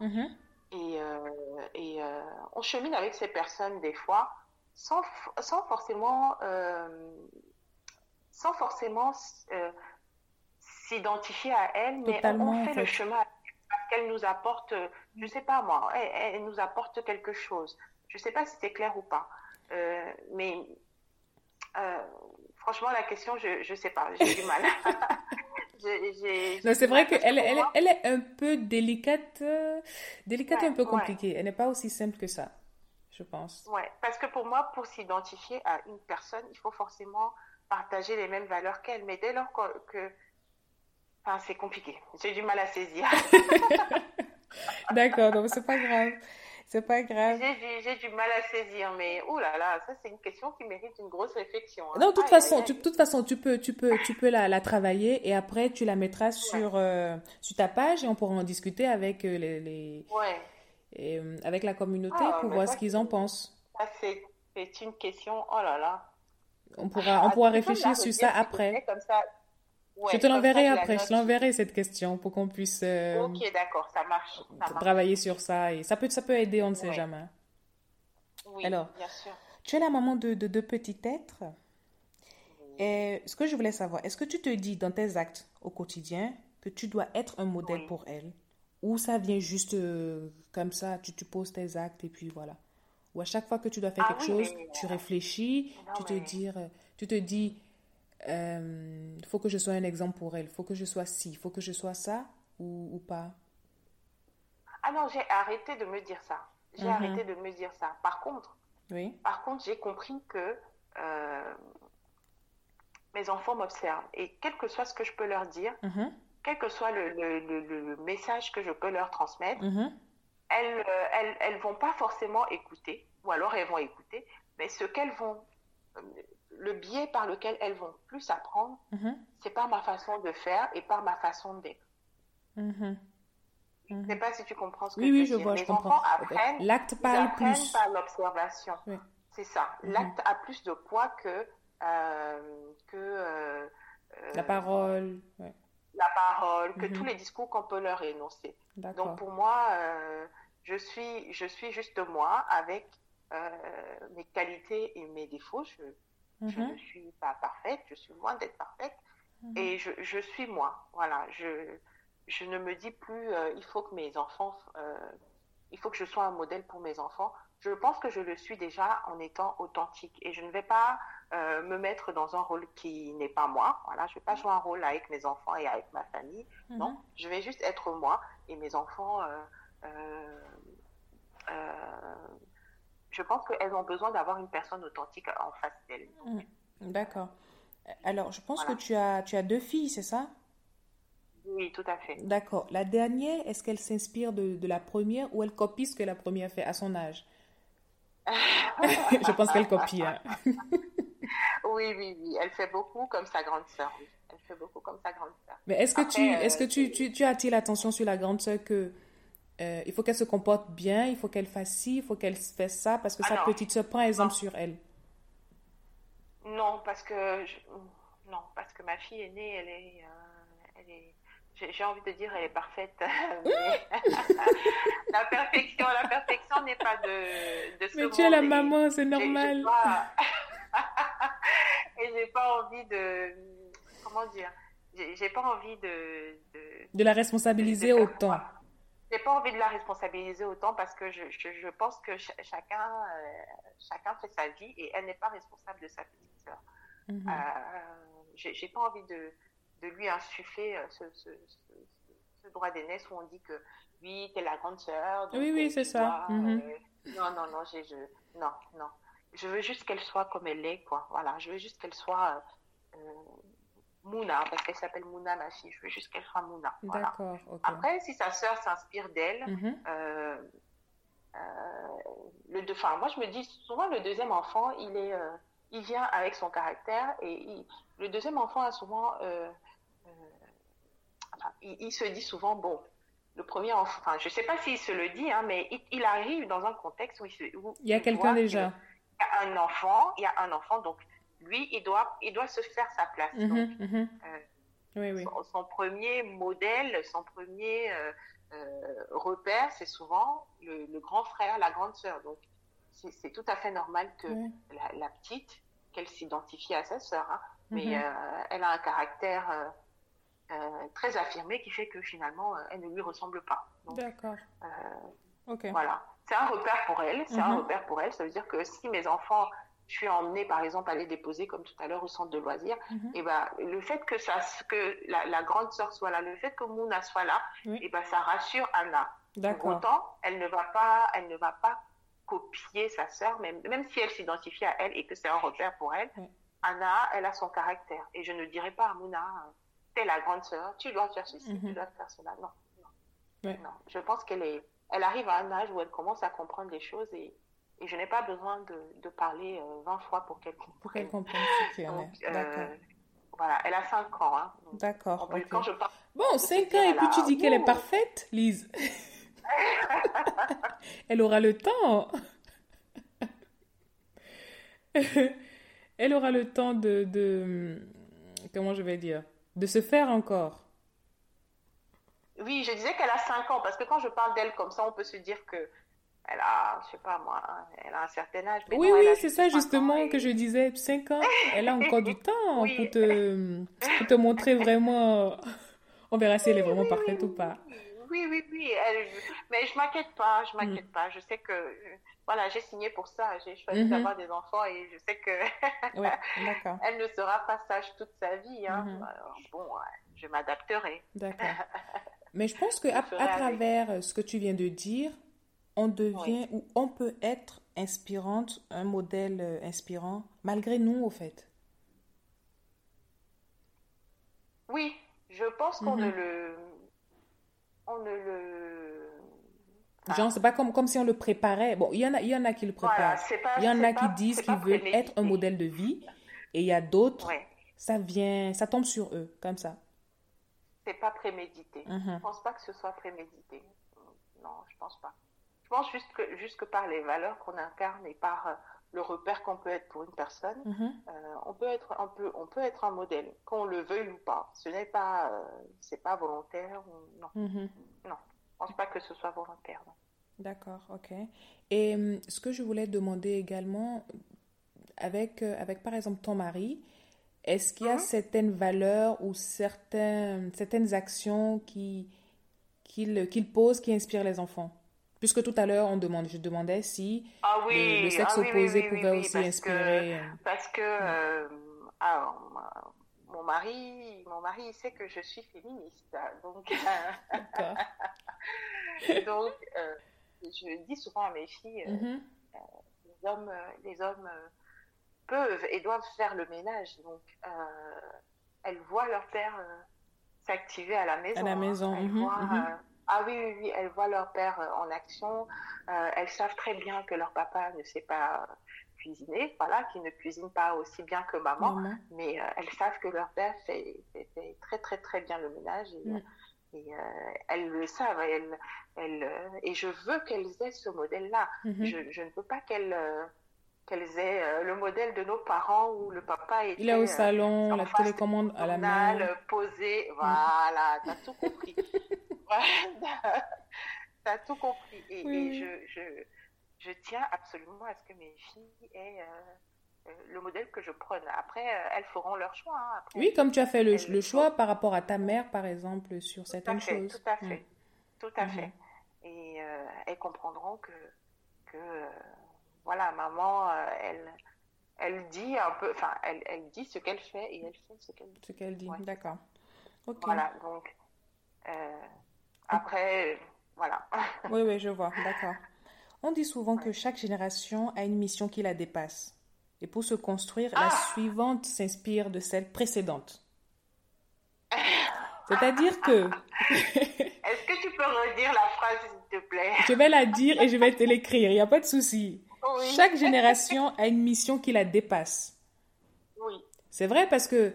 Et, euh, et euh, on chemine avec ces personnes des fois sans, sans forcément, sans forcément s'identifier à elles, mais on, fait, le chemin qu'elle nous apporte, je ne sais pas moi, elle, nous apporte quelque chose. Je ne sais pas si c'est clair ou pas. Euh, mais euh, franchement, la question, je ne sais pas, j'ai du mal. c'est vrai qu'elle elle, elle, est un peu délicate, délicate et un peu compliquée. Elle n'est pas aussi simple que ça, je pense. Ouais, parce que pour moi, pour s'identifier à une personne, il faut forcément partager les mêmes valeurs qu'elle. Mais dès lors que Enfin, c'est compliqué. J'ai du mal à saisir. D'accord, donc c'est pas grave. C'est pas grave. J'ai du mal à saisir, mais oh là là, ça c'est une question qui mérite une grosse réflexion. Hein. Non, de toute façon, tu, toute façon, tu peux, tu peux, tu peux la, la travailler et après tu la mettras sur euh, sur ta page et on pourra en discuter avec euh, les, les ouais. et, euh, avec la communauté ah, pour voir ce qu'ils en pensent. c'est une question. Oh là là. On pourra, on pourra réfléchir sur ça après. Comme ça, je te l'enverrai après, je l'enverrai cette question pour qu'on puisse euh, ok d'accord, ça marche, travailler sur ça et ça peut, ça peut aider, on ne sait jamais. Oui, Alors, bien sûr. Tu es la maman de deux petits êtres. Et ce que je voulais savoir, est-ce que tu te dis dans tes actes au quotidien que tu dois être un modèle pour elle? Ou ça vient juste euh, comme ça, tu, tu poses tes actes et puis voilà. Ou à chaque fois que tu dois faire ah quelque chose, tu réfléchis, tu, te dis, tu te dis, euh, faut que je sois un exemple pour elle, il faut que je sois ci, il faut que je sois ça ou, ou pas? Ah non, j'ai arrêté de me dire ça. J'ai mhm. arrêté de me dire ça. Par contre, oui. par contre, j'ai compris que euh, mes enfants m'observent et quel que soit ce que je peux leur dire, mhm. quel que soit le, le, le, message que je peux leur transmettre, mhm. elles, euh, elles, elles vont pas forcément écouter, ou alors elles vont écouter, mais ce qu'elles vont le biais par lequel elles vont plus apprendre, mhm. c'est par ma façon de faire et par ma façon d'être. Mhm. Je ne sais pas si tu comprends ce que oui, je oui, je vois, je comprends. L'acte parle plus. par l'observation. C'est ça. Mhm. L'acte a plus de poids que, euh, que euh, la parole. La parole, que tous les discours qu'on peut leur énoncer. Donc pour moi, euh, je, suis, je suis juste moi avec mes qualités et mes défauts. Je, je mhm. ne suis pas parfaite, je suis loin d'être parfaite. Mhm. Et je, je, suis moi. Voilà. Je, je ne me dis plus, euh, il faut que mes enfants, euh, il faut que je sois un modèle pour mes enfants. Je pense que je le suis déjà en étant authentique. Et je ne vais pas euh, me mettre dans un rôle qui n'est pas moi. Voilà. Je ne vais pas jouer un rôle avec mes enfants et avec ma famille. Mhm. Non. Je vais juste être moi. Et mes enfants je pense qu'elles ont besoin d'avoir une personne authentique en face d'elles. Mm. D'accord. Alors, je pense que tu as, tu as deux filles, c'est ça? Oui, tout à fait. D'accord. La dernière, est-ce qu'elle s'inspire de, de, la première ou elle copie ce que la première fait à son âge? Je pense qu'elle copie. Hein. oui, oui, oui. Elle fait beaucoup comme sa grande sœur. Elle fait beaucoup comme sa grande sœur. Mais est-ce que, tu, est-ce que tu, tu, tu attires l'attention sur la grande sœur que euh, il faut qu'elle se comporte bien, il faut qu'elle fasse ci, il faut qu'elle fasse ça, parce que Ah sa non. petite sœur prend exemple sur elle. Non, parce que je- non, parce que ma fille aînée, elle est, euh, elle est, j'ai envie de dire, elle est parfaite. la perfection, la perfection n'est pas de, de ce Mais tu es la maman, c'est normal. j'ai pas- et j'ai pas envie de, comment dire, j'ai pas envie de, de, De la responsabiliser de- autant. J'ai pas envie de la responsabiliser autant parce que je, je, je pense que ch- chacun, euh, chacun fait sa vie et elle n'est pas responsable de sa petite sœur. Mhm. Euh, j'ai pas envie de, de lui insuffler euh, ce, ce, ce, ce droit d'aînesse où on dit que oui, t'es la grande sœur. Oui, oui, c'est ça. Mhm. euh, non, non, non, je, non, non. Je veux juste qu'elle soit comme elle est, quoi. Voilà, je veux juste qu'elle soit Mouna, parce qu'elle s'appelle Mouna, ma fille. Je veux juste qu'elle soit Mouna. Voilà. Après, si sa sœur s'inspire d'elle, Mhm. euh, euh, le deux, enfin, moi je me dis souvent le deuxième enfant, il est, euh, il vient avec son caractère et il- le deuxième enfant a souvent, il, il se dit souvent bon, le premier enfant, enfin, je sais pas s'il se le dit, hein, mais il, il arrive dans un contexte où il, se, où Il y a quelqu'un déjà. Il y a un enfant, il y a un enfant, donc lui, il doit, il doit se faire sa place. Donc, Mhm, mhm. euh, Oui, oui. son, son premier modèle, son premier euh, euh, repère, c'est souvent le, le grand frère, la grande sœur. Donc, c'est tout à fait normal que la, la petite, qu'elle s'identifie à sa sœur. hein. mais Mhm. elle a un caractère très affirmé qui fait que finalement, elle ne lui ressemble pas. D'accord. voilà. C'est un repère pour elle. C'est un Mhm. repère pour elle. Ça veut dire que si mes enfants, je suis emmenée par exemple à les déposer comme tout à l'heure au centre de loisirs, Mhm. et ben le fait que ça, que la, la grande sœur soit là, le fait que Mouna soit là, Oui. et ben ça rassure Anna. Pour autant, elle ne va pas, elle ne va pas copier sa sœur, même, même si elle s'identifie à elle et que c'est un repère pour elle. Oui. Anna, elle a son caractère. Et je ne dirai pas à Mouna, euh, t'es la grande sœur, tu dois faire ceci, tu Mhm. dois faire cela. Non, non. Je pense qu'elle est, elle arrive à un âge où elle commence à comprendre les choses et, et je n'ai pas besoin de, de parler euh, 20 fois pour qu'elle comprenne. Pour qu'elle comprenne ce qu'il y en Donc, est. euh, D'accord. voilà, elle a 5 ans. Hein. D'accord. Quand je parle Bon, de 5 se ans et puis tu dis qu'elle est parfaite, Lise. Elle aura le temps. Elle aura le temps de, de... Comment je vais dire De se faire encore. Oui, je disais qu'elle a 5 ans, parce que quand je parle d'elle comme ça, on peut se dire que elle a, je sais pas moi, elle a un certain âge. Mais Oui, non, oui, c'est ça 5 ans justement et- que je disais. 5 ans, elle a encore du temps Oui. pour, te, pour te montrer vraiment... On verra si elle est vraiment parfaite ou pas. Oui, oui, oui. elle- Mais je m'inquiète pas, je Mm. m'inquiète pas. Je sais que, euh, voilà, j'ai signé pour ça. J'ai choisi Mhm. d'avoir des enfants et je sais que Ouais, elle ne sera pas sage toute sa vie. Hein. Mhm. Alors, bon, je m'adapterai. D'accord. Mais je pense que à, avec. travers ce que tu viens de dire, on devient ou on peut être inspirante, un modèle euh, inspirant, malgré nous, au fait. Oui, je pense qu'on Mhm. ne le, on ne le. Ah. Genre, c'est pas comme, comme si on le préparait. Bon, il y en a, il y en a qui le préparent. pas. Il y en a qui disent qu'ils veulent être un modèle de vie, et il y a d'autres, Ouais, ça vient, ça tombe sur eux, comme ça. c'est pas prémédité. Mhm. Je pense pas que ce soit prémédité. Non, je pense pas. Je pense juste que, juste que par les valeurs qu'on incarne et par euh, le repère qu'on peut être pour une personne, Mhm. euh, on peut être un peu, on peut être un modèle, qu'on le veuille ou pas. Ce n'est pas, euh, c'est pas volontaire. ou- Non, Mhm. je pense pas que ce soit volontaire. non. D'accord, ok. Et ce que je voulais demander également, avec, avec par exemple ton mari, est-ce qu'il y a Mhm. certaines valeurs ou certains, certaines actions qui, qu'il qu'il pose qui inspirent les enfants? Puisque tout à l'heure, on demande, je demandais si Ah le, oui, le sexe ah oui, opposé oui, pouvait aussi parce inspirer. euh, Parce que euh, alors, ma- mon mari, mon mari, il sait que je suis féministe, donc D'accord. donc euh, je dis souvent à mes filles, euh, Mhm. les hommes, euh, les hommes euh, peuvent et doivent faire le ménage, donc euh, elles voient leur père euh, s'activer à la maison. À la hein. maison, mhm, voient, mhm. euh, ah oui, oui, oui, elles voient leur père euh, en action. Euh, elles savent très bien que leur papa ne sait pas cuisiner, voilà, qui ne cuisinent pas aussi bien que maman, mais elles savent que leur père fait, fait, très très très bien le ménage et, mm. et elles le savent. Elles, elles, et je veux qu'elles aient ce modèle-là. Mm-hmm. je, je, ne veux pas qu'elles qu'elles aient euh, le modèle de nos parents où le papa était il est au euh, salon, la télécommande à la main, posé, voilà, t'as tout compris. t'as tout compris. Et, je, je, je, tiens absolument à ce que mes filles aient euh, le modèle que je prenne. Après, elles feront leur choix. Hein. oui, comme tu as fait le, le choix par rapport à ta mère, par exemple, sur certaines choses. Tout à fait, tout à fait. Et elles comprendront que, que voilà, maman, euh, elle, elle dit un peu, enfin, elle, elle dit ce qu'elle fait et elle fait ce qu'elle dit. Ce qu'elle dit, d'accord. Voilà, donc, euh, après, voilà. oui, oui, je vois, d'accord. On dit souvent que chaque génération a une mission qui la dépasse. Et pour se construire, la ah! suivante s'inspire de celle précédente. C'est-à-dire que... Est-ce que tu peux redire la phrase, s'il te plaît? Je vais la dire et je vais te l'écrire, il n'y a pas de souci. Chaque génération a une mission qui la dépasse. Oui. C'est vrai parce que,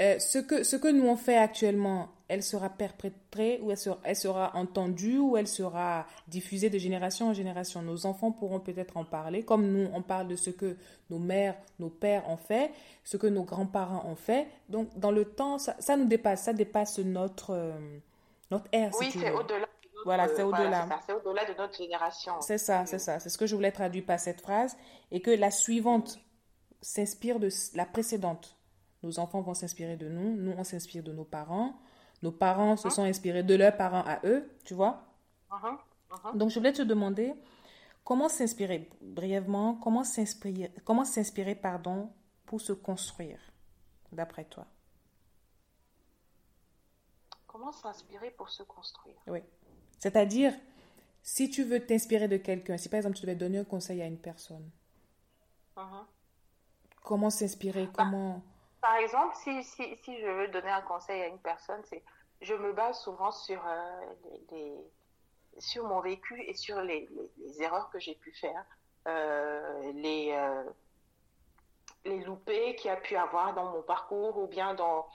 euh, ce que ce que nous on fait actuellement, elle sera perpétrée ou elle sera, elle sera entendue ou elle sera diffusée de génération en génération. Nos enfants pourront peut-être en parler, comme nous on parle de ce que nos mères, nos pères ont fait, ce que nos grands-parents ont fait. Donc dans le temps, ça, ça nous dépasse, ça dépasse notre euh, notre ère. Oui, c'est au-delà voilà, c'est au-delà. c'est au-delà de notre génération. C'est ça, c'est ça. C'est ce que je voulais traduire par cette phrase. Et que la suivante s'inspire de la précédente. Nos enfants vont s'inspirer de nous. Nous, on s'inspire de nos parents. Nos parents se uh-huh. sont inspirés de leurs parents à eux, tu vois. Uh-huh. Uh-huh. Donc, je voulais te demander comment s'inspirer, brièvement, comment s'inspirer, comment s'inspirer, pardon, pour se construire, d'après toi? Comment s'inspirer pour se construire? Oui. C'est-à-dire, si tu veux t'inspirer de quelqu'un, si par exemple tu devais donner un conseil à une personne, uh-huh. comment s'inspirer bah, comment... Par exemple, si, si, si, je veux donner un conseil à une personne, c'est je me base souvent sur, euh, les, sur mon vécu et sur les, les, erreurs que j'ai pu faire, euh, les, euh, les loupés qu'il y a pu avoir dans mon parcours ou bien dans,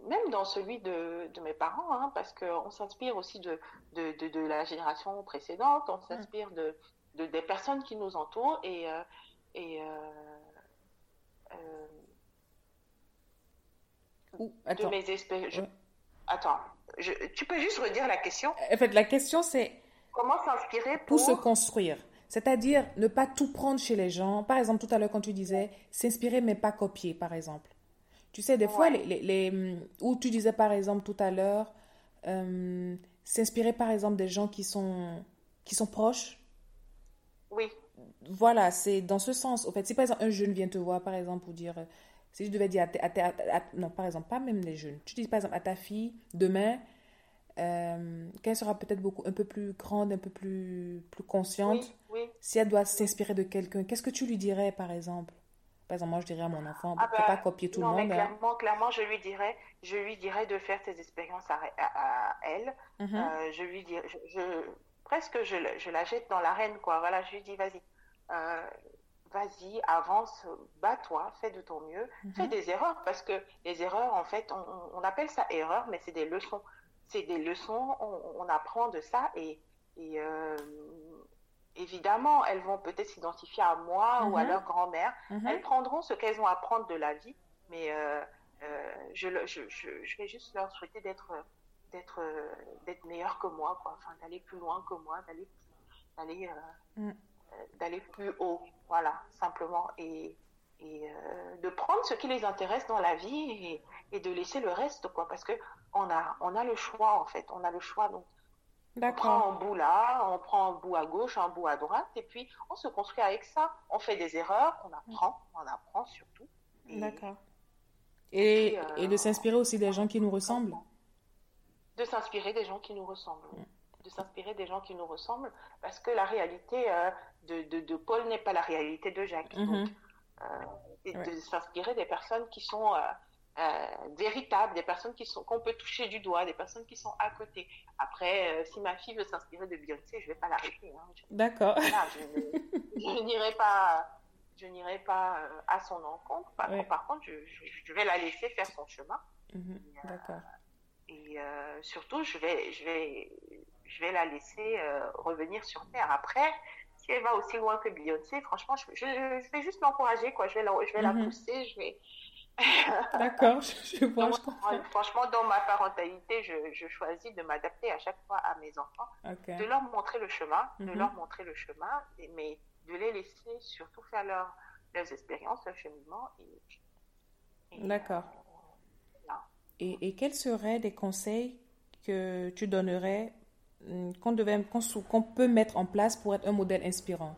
même dans celui de, de mes parents, hein, parce qu'on s'inspire aussi de, de, de, la génération précédente, on s'inspire de, de, des personnes qui nous entourent et, euh, et attends. de mes espèces. Attends, tu peux juste redire la question? En fait, la question c'est comment s'inspirer pour... pour se construire. C'est-à-dire ne pas tout prendre chez les gens. Par exemple, tout à l'heure, quand tu disais s'inspirer mais pas copier, par exemple. Tu sais, des fois, les, les, les, où tu disais par exemple tout à l'heure, euh, s'inspirer par exemple des gens qui sont, qui sont proches. Oui. Voilà, c'est dans ce sens. En fait, si par exemple un jeune vient te voir, par exemple, pour dire, si je devais dire à, non, par exemple, pas même les jeunes, tu dis par exemple à ta fille, demain, euh, qu'elle sera peut-être beaucoup un peu plus grande, un peu plus, plus consciente, oui, oui. si elle doit s'inspirer de quelqu'un, qu'est-ce que tu lui dirais par exemple? Par exemple, moi, je dirais à mon enfant, ah ne bah, pas copier tout le monde. Mais hein. clairement, clairement, je lui dirais, je lui dirais de faire ses expériences à, elle. Mhm. Euh, je lui dirais, je, presque, je, je, la jette dans l'arène, quoi. Voilà, je lui dis, vas-y, euh, vas-y, avance, bats-toi, fais de ton mieux, mhm. fais des erreurs, parce que les erreurs, en fait, on, on appelle ça erreur, mais c'est des leçons. C'est des leçons, on, on, apprend de ça et, et euh, évidemment, elles vont peut-être s'identifier à moi ou à mhm. leur grand-mère. Mhm. Elles prendront ce qu'elles ont à prendre de la vie, mais euh, euh, je, je, je, vais juste leur souhaiter d'être d'être d'être que moi, quoi. Enfin, d'aller plus loin que moi, d'aller d'aller mm. d'aller plus haut, voilà, simplement, et et de prendre ce qui les intéresse dans la vie et, et, de laisser le reste, quoi, parce que on a on a le choix en fait, on a le choix donc on prend un bout là, on prend un bout à gauche, un bout à droite, et puis on se construit avec ça. On fait des erreurs, on apprend, on apprend surtout. D'accord. Et, et, de euh, s'inspirer aussi des gens qui nous ressemblent. De s'inspirer des gens qui nous ressemblent. De s'inspirer des gens qui nous ressemblent, parce que la réalité euh, de, de, de, Paul n'est pas la réalité de Jacques. Mm-hmm. Donc, euh, et de s'inspirer des personnes qui sont euh, véritables, des personnes qui sont qu'on peut toucher du doigt, des personnes qui sont à côté. Après, euh, si ma fille veut s'inspirer de Beyoncé, je vais pas l'arrêter. Hein. D'accord. je, n'irai pas, je n'irai pas euh, à son encontre. Par, par contre, je, je, vais la laisser faire son chemin. Mhm. Euh, D'accord. Et surtout, je vais, je vais, je vais la laisser revenir sur Terre. Après, si elle va aussi loin que Beyoncé, franchement, je, je, vais juste l'encourager, quoi. Je vais la, je vais la mhm. pousser, je vais, D'accord, je, vois. franchement, dans ma parentalité, je, choisis de m'adapter à chaque fois à mes enfants, de leur montrer le chemin, de mhm. leur montrer le chemin, mais de les laisser surtout faire leur, leurs expériences, leur cheminement. D'accord. Euh, et, et, quels seraient des conseils que tu donnerais qu'on devait qu'on peut mettre en place pour être un modèle inspirant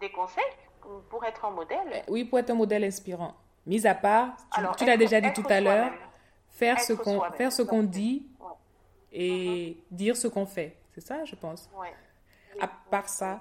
Des conseils pour être un modèle? Eh, Oui, pour être un modèle inspirant. Mis à part, tu, l'as déjà dit tout à l'heure, faire, ce qu'on, faire ce qu'on dit et mm-hmm. dire ce qu'on fait. C'est ça, je pense. À part ça.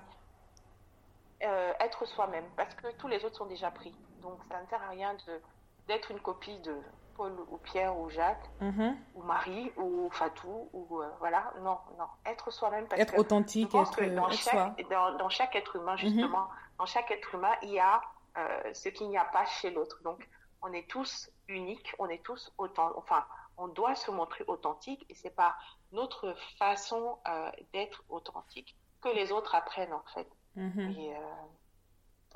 Euh, être soi-même, parce que tous les autres sont déjà pris. Donc, ça ne sert à rien de, d'être une copie de Paul ou Pierre ou Jacques mm-hmm. ou Marie ou Fatou ou euh, voilà non non être soi-même être authentique être, dans, chaque, Dans, chaque être humain mm-hmm. justement dans chaque être humain, il y a euh, ce qu'il n'y a pas chez l'autre. Donc, on est tous uniques, on est tous autant, enfin, on doit se montrer authentique et c'est par notre façon euh, d'être authentique que les autres apprennent en fait. Et,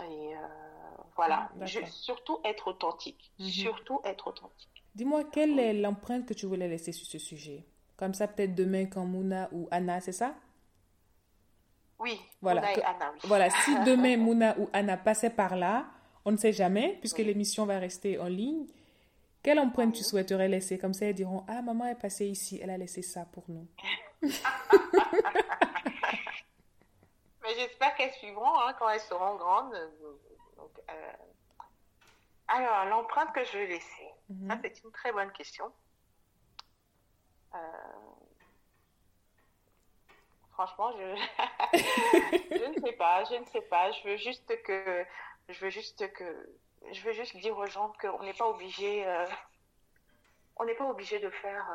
euh, voilà, surtout être authentique, mm-hmm. surtout être authentique. Dis-moi, quelle est l'empreinte que tu voulais laisser sur ce sujet? Comme ça, peut-être demain, quand Mouna ou Anna, c'est ça? Oui, voilà, Mouna et Anna, oui. Voilà, si demain Mouna ou Anna passaient par là, on ne sait jamais, puisque l'émission va rester en ligne, quelle empreinte tu souhaiterais laisser? Comme ça, elles diront Ah, maman est passée ici, elle a laissé ça pour nous. Mais j'espère qu'elles suivront hein, quand elles seront grandes. Euh, alors, l'empreinte que je vais laisser, mhm. ça c'est une très bonne question. Euh, Franchement, je... je ne sais pas, je ne sais pas. Je veux juste que, je veux juste que, je veux juste dire aux gens qu'on n'est pas obligé, euh, on n'est pas obligé de faire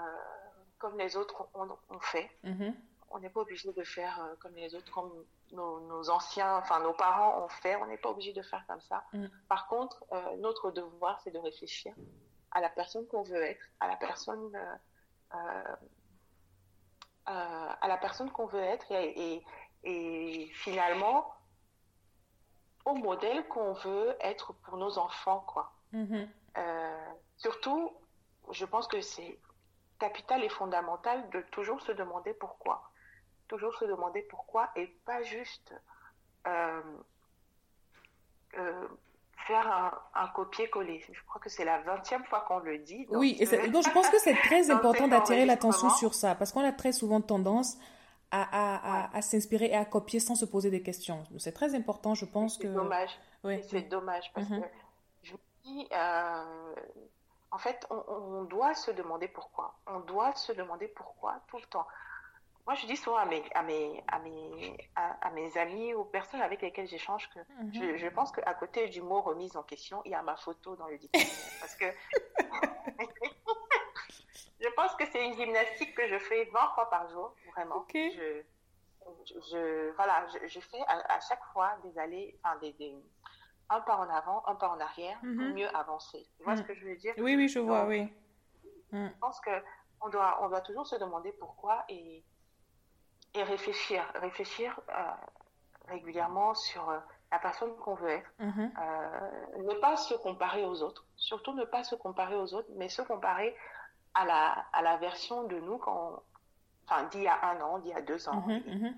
comme les autres ont, fait. Mm-hmm. On n'est pas obligé de faire comme les autres, comme nos, anciens, enfin nos parents ont fait. On n'est pas obligé de faire comme ça. Mm. Par contre, notre devoir, c'est de réfléchir à la personne qu'on veut être, à la personne euh, à la personne qu'on veut être et, et, finalement au modèle qu'on veut être pour nos enfants, quoi. Mm-hmm. Euh, surtout, je pense que c'est capital et fondamental de toujours se demander pourquoi. Toujours se demander pourquoi et pas juste euh, faire un, copier-coller. Je crois que c'est la vingtième fois qu'on le dit. Oui, et donc je pense que c'est très important d'attirer l'attention sur ça, parce qu'on a très souvent tendance à, à, à, s'inspirer et à copier sans se poser des questions. C'est très important, je pense que... C'est dommage. Oui. C'est dommage, parce mm-hmm. que je me dis, euh, en fait, on, on, doit se demander pourquoi. On doit se demander pourquoi tout le temps. Moi, je dis souvent à mes, à mes, à mes, à, mes amis ou personnes avec lesquelles j'échange que mhm. je, je, pense qu'à côté du mot remise en question, il y a ma photo dans le dictionnaire. parce que je pense que c'est une gymnastique que je fais 20 fois par jour, vraiment. Je, je, voilà, je, fais à, chaque fois des allées, enfin, des, des, un pas en avant, un pas en arrière pour mhm. mieux avancer. Tu vois ce mhm. que je veux dire? Oui, oui, je vois, oui. Je pense qu'on doit, on doit toujours se demander pourquoi et et réfléchir, réfléchir euh, régulièrement sur euh, la personne qu'on veut être. Mhm. Euh, ne pas se comparer aux autres, surtout ne pas se comparer aux autres, mais se comparer à la, à la version de nous quand, enfin, d'il y a un an, d'il y a deux ans. Mhm, mhm.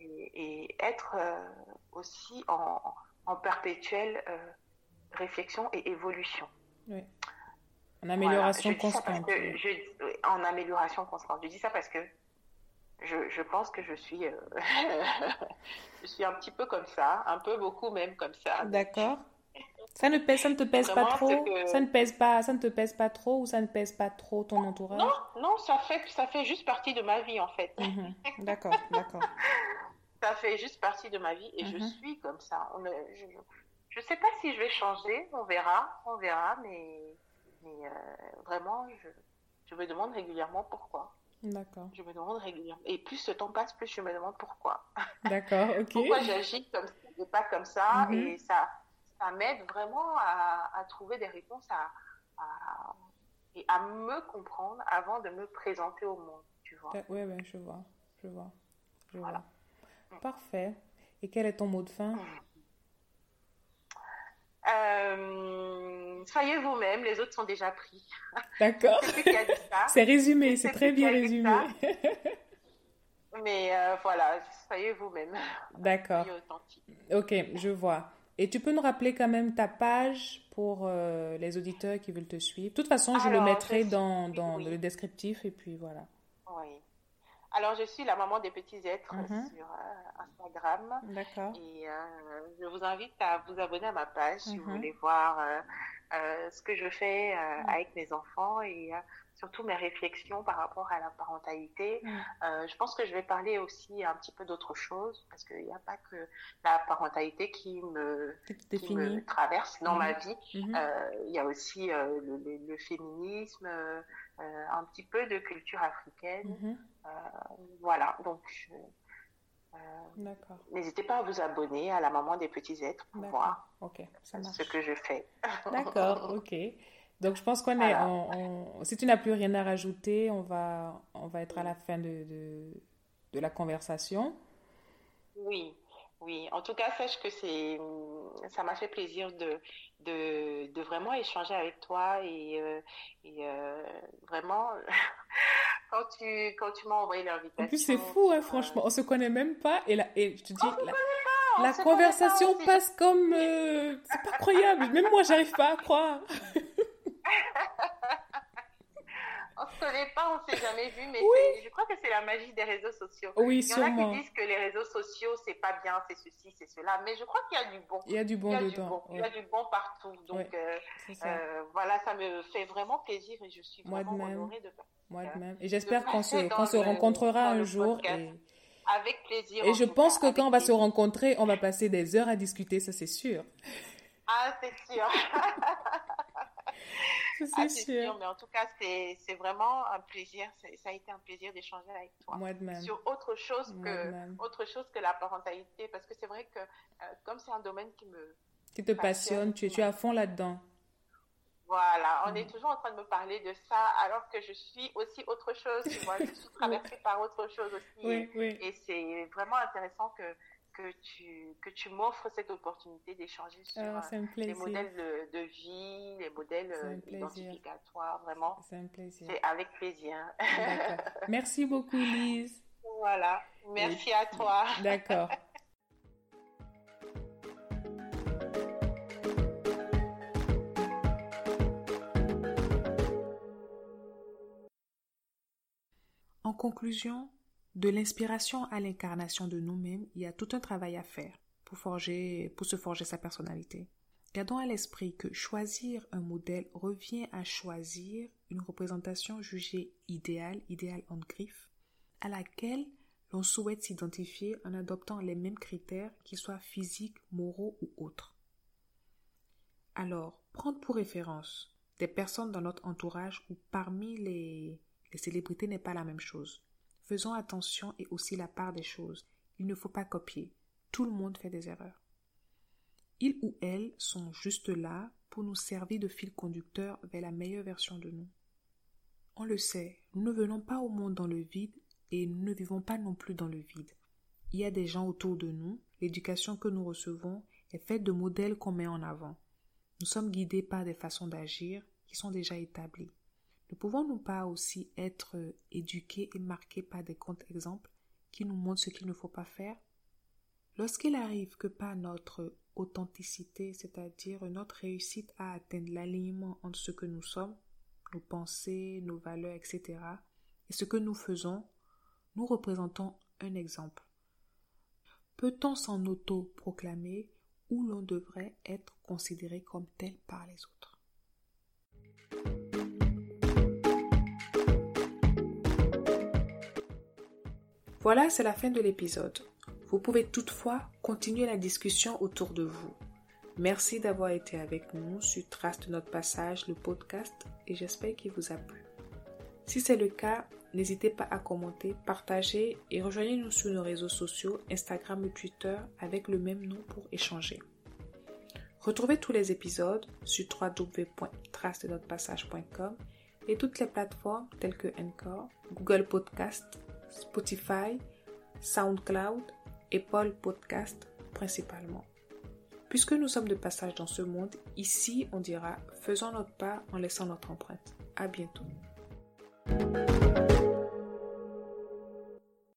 Et, être aussi en, en perpétuelle réflexion et évolution. Oui. En amélioration constante. en amélioration constante. Je dis ça parce que je, je, pense que je suis, euh, je suis un petit peu comme ça, un peu beaucoup même comme ça. D'accord. Ça ne pèse, ça ne te pèse pas trop. Ça ne pèse pas, ça ne te pèse pas trop ou ça ne pèse pas trop ton entourage? Non, non, ça fait, ça fait juste partie de ma vie en fait. Mhm. D'accord, d'accord. ça fait juste partie de ma vie et je mhm. suis comme ça. je ne sais pas si je vais changer, on verra, on verra, mais, mais euh, vraiment, je, je me demande régulièrement pourquoi. D'accord. Je me demande régulièrement. Et plus ce temps passe, plus je me demande pourquoi. D'accord, ok. pourquoi j'agis comme ça et pas comme ça. Mhm. Et ça, ça m'aide vraiment à, trouver des réponses à, et à me comprendre avant de me présenter au monde, tu vois. Oui, oui, je vois, je vois. voilà. Mm. Parfait. Et quel est ton mot de fin? Euh, Soyez vous-même, les autres sont déjà pris. D'accord. c'est résumé, c'est très bien résumé. Mais euh, voilà, soyez vous-même. D'accord. Ok, je vois. Et tu peux nous rappeler quand même ta page pour euh, les auditeurs qui veulent te suivre? De toute façon, je le mettrai dans, dans le descriptif et puis voilà. Alors, je suis la maman des petits êtres mhm. sur euh, Instagram. D'accord. Et je vous invite à vous abonner à ma page si vous mhm. voulez voir ce que je fais mhm. avec mes enfants et surtout mes réflexions par rapport à la parentalité. Mm. Euh, je pense que je vais parler aussi un petit peu d'autre chose parce qu'il n'y a pas que la parentalité qui me, qui me traverse dans ma mm. vie. Mm-hmm. Euh, il y a aussi euh, le, féminisme, un petit peu de culture africaine. Mm-hmm. voilà, donc N'hésitez pas à vous abonner à la maman des petits êtres pour voir ce que je fais. D'accord, ok. Donc, je pense qu'on est. si tu n'as plus rien à rajouter, on va, on va être à la fin de, de, la conversation. Oui, oui. En tout cas, sache que c'est, ça m'a fait plaisir de, de, de, vraiment échanger avec toi et, euh, et euh, vraiment. quand tu, quand tu m'as envoyé l'invitation. En plus, c'est fou, hein, euh, franchement. On se connaît même pas. Et, là, et je te dis, la, conversation passe comme. c'est pas croyable. Même moi, j'arrive pas à croire. On se connaît pas, on s'est jamais vu, mais je crois que c'est la magie des réseaux sociaux. Oui, Il y en a qui disent que les réseaux sociaux, c'est pas bien, c'est ceci, c'est cela, mais je crois qu'il y a du bon. Il y a du bon dedans. Il y a du bon partout. Donc euh, euh, voilà, ça me fait vraiment plaisir et je suis vraiment honorée de Moi de même. Et j'espère qu'on se, se rencontrera un jour. Et... Avec plaisir. Et je pense que quand on va se rencontrer, on va passer des heures à discuter, ça c'est sûr. Ah, c'est sûr. c'est sûr. Mais en tout cas, c'est vraiment un plaisir. Ça a été un plaisir d'échanger avec toi. Moi de même. Sur autre chose, que, autre chose que la parentalité. Parce que c'est vrai que, euh, comme c'est un domaine qui me. Qui te passionne, tu, tu es à fond là-dedans. Voilà, on est toujours en train de me parler de ça alors que je suis aussi autre chose. Je suis traversée par autre chose aussi. Oui, oui. Et c'est vraiment intéressant que que tu, que tu m'offres cette opportunité d'échanger sur ah, euh, les modèles de, vie, les modèles euh, identificatoires, vraiment. C'est un plaisir. C'est avec plaisir. Merci beaucoup, Lise. Voilà, merci à toi. D'accord. En conclusion, de l'inspiration à l'incarnation de nous-mêmes, il y a tout un travail à faire pour forger, pour se forger sa personnalité. Gardons à l'esprit que choisir un modèle revient à choisir une représentation jugée idéale, idéale en griffe, à laquelle l'on souhaite s'identifier en adoptant les mêmes critères, qu'ils soient physiques, moraux ou autres. Alors, prendre pour référence des personnes dans notre entourage ou parmi les, les célébrités n'est pas la même chose. Faisons attention et aussi la part des choses. Il ne faut pas copier. Tout le monde fait des erreurs. Ils ou elles sont juste là pour nous servir de fil conducteur vers la meilleure version de nous. On le sait, nous ne venons pas au monde dans le vide et nous ne vivons pas non plus dans le vide. Il y a des gens autour de nous, l'éducation que nous recevons est faite de modèles qu'on met en avant. Nous sommes guidés par des façons d'agir qui sont déjà établies. Ne pouvons-nous pas aussi être éduqués et marqués par des comptes exemples qui nous montrent ce qu'il ne faut pas faire? Lorsqu'il arrive que par notre authenticité, c'est-à-dire notre réussite à atteindre l'alignement entre ce que nous sommes, nos pensées, nos valeurs, etc., et ce que nous faisons, nous représentons un exemple. Peut-on s'en auto-proclamer ou l'on devrait être considéré comme tel par les autres? Voilà, c'est la fin de l'épisode. Vous pouvez toutefois continuer la discussion autour de vous. Merci d'avoir été avec nous sur Trace de notre passage, le podcast, et j'espère qu'il vous a plu. Si c'est le cas, n'hésitez pas à commenter, partager et rejoignez-nous sur nos réseaux sociaux, Instagram ou Twitter avec le même nom pour échanger. Retrouvez tous les épisodes sur www.trace-de-notre-passage.com et toutes les plateformes telles que Encore, Google Podcast, Spotify, SoundCloud et Paul Podcast principalement. Puisque nous sommes de passage dans ce monde, ici on dira faisons notre part en laissant notre empreinte. À bientôt.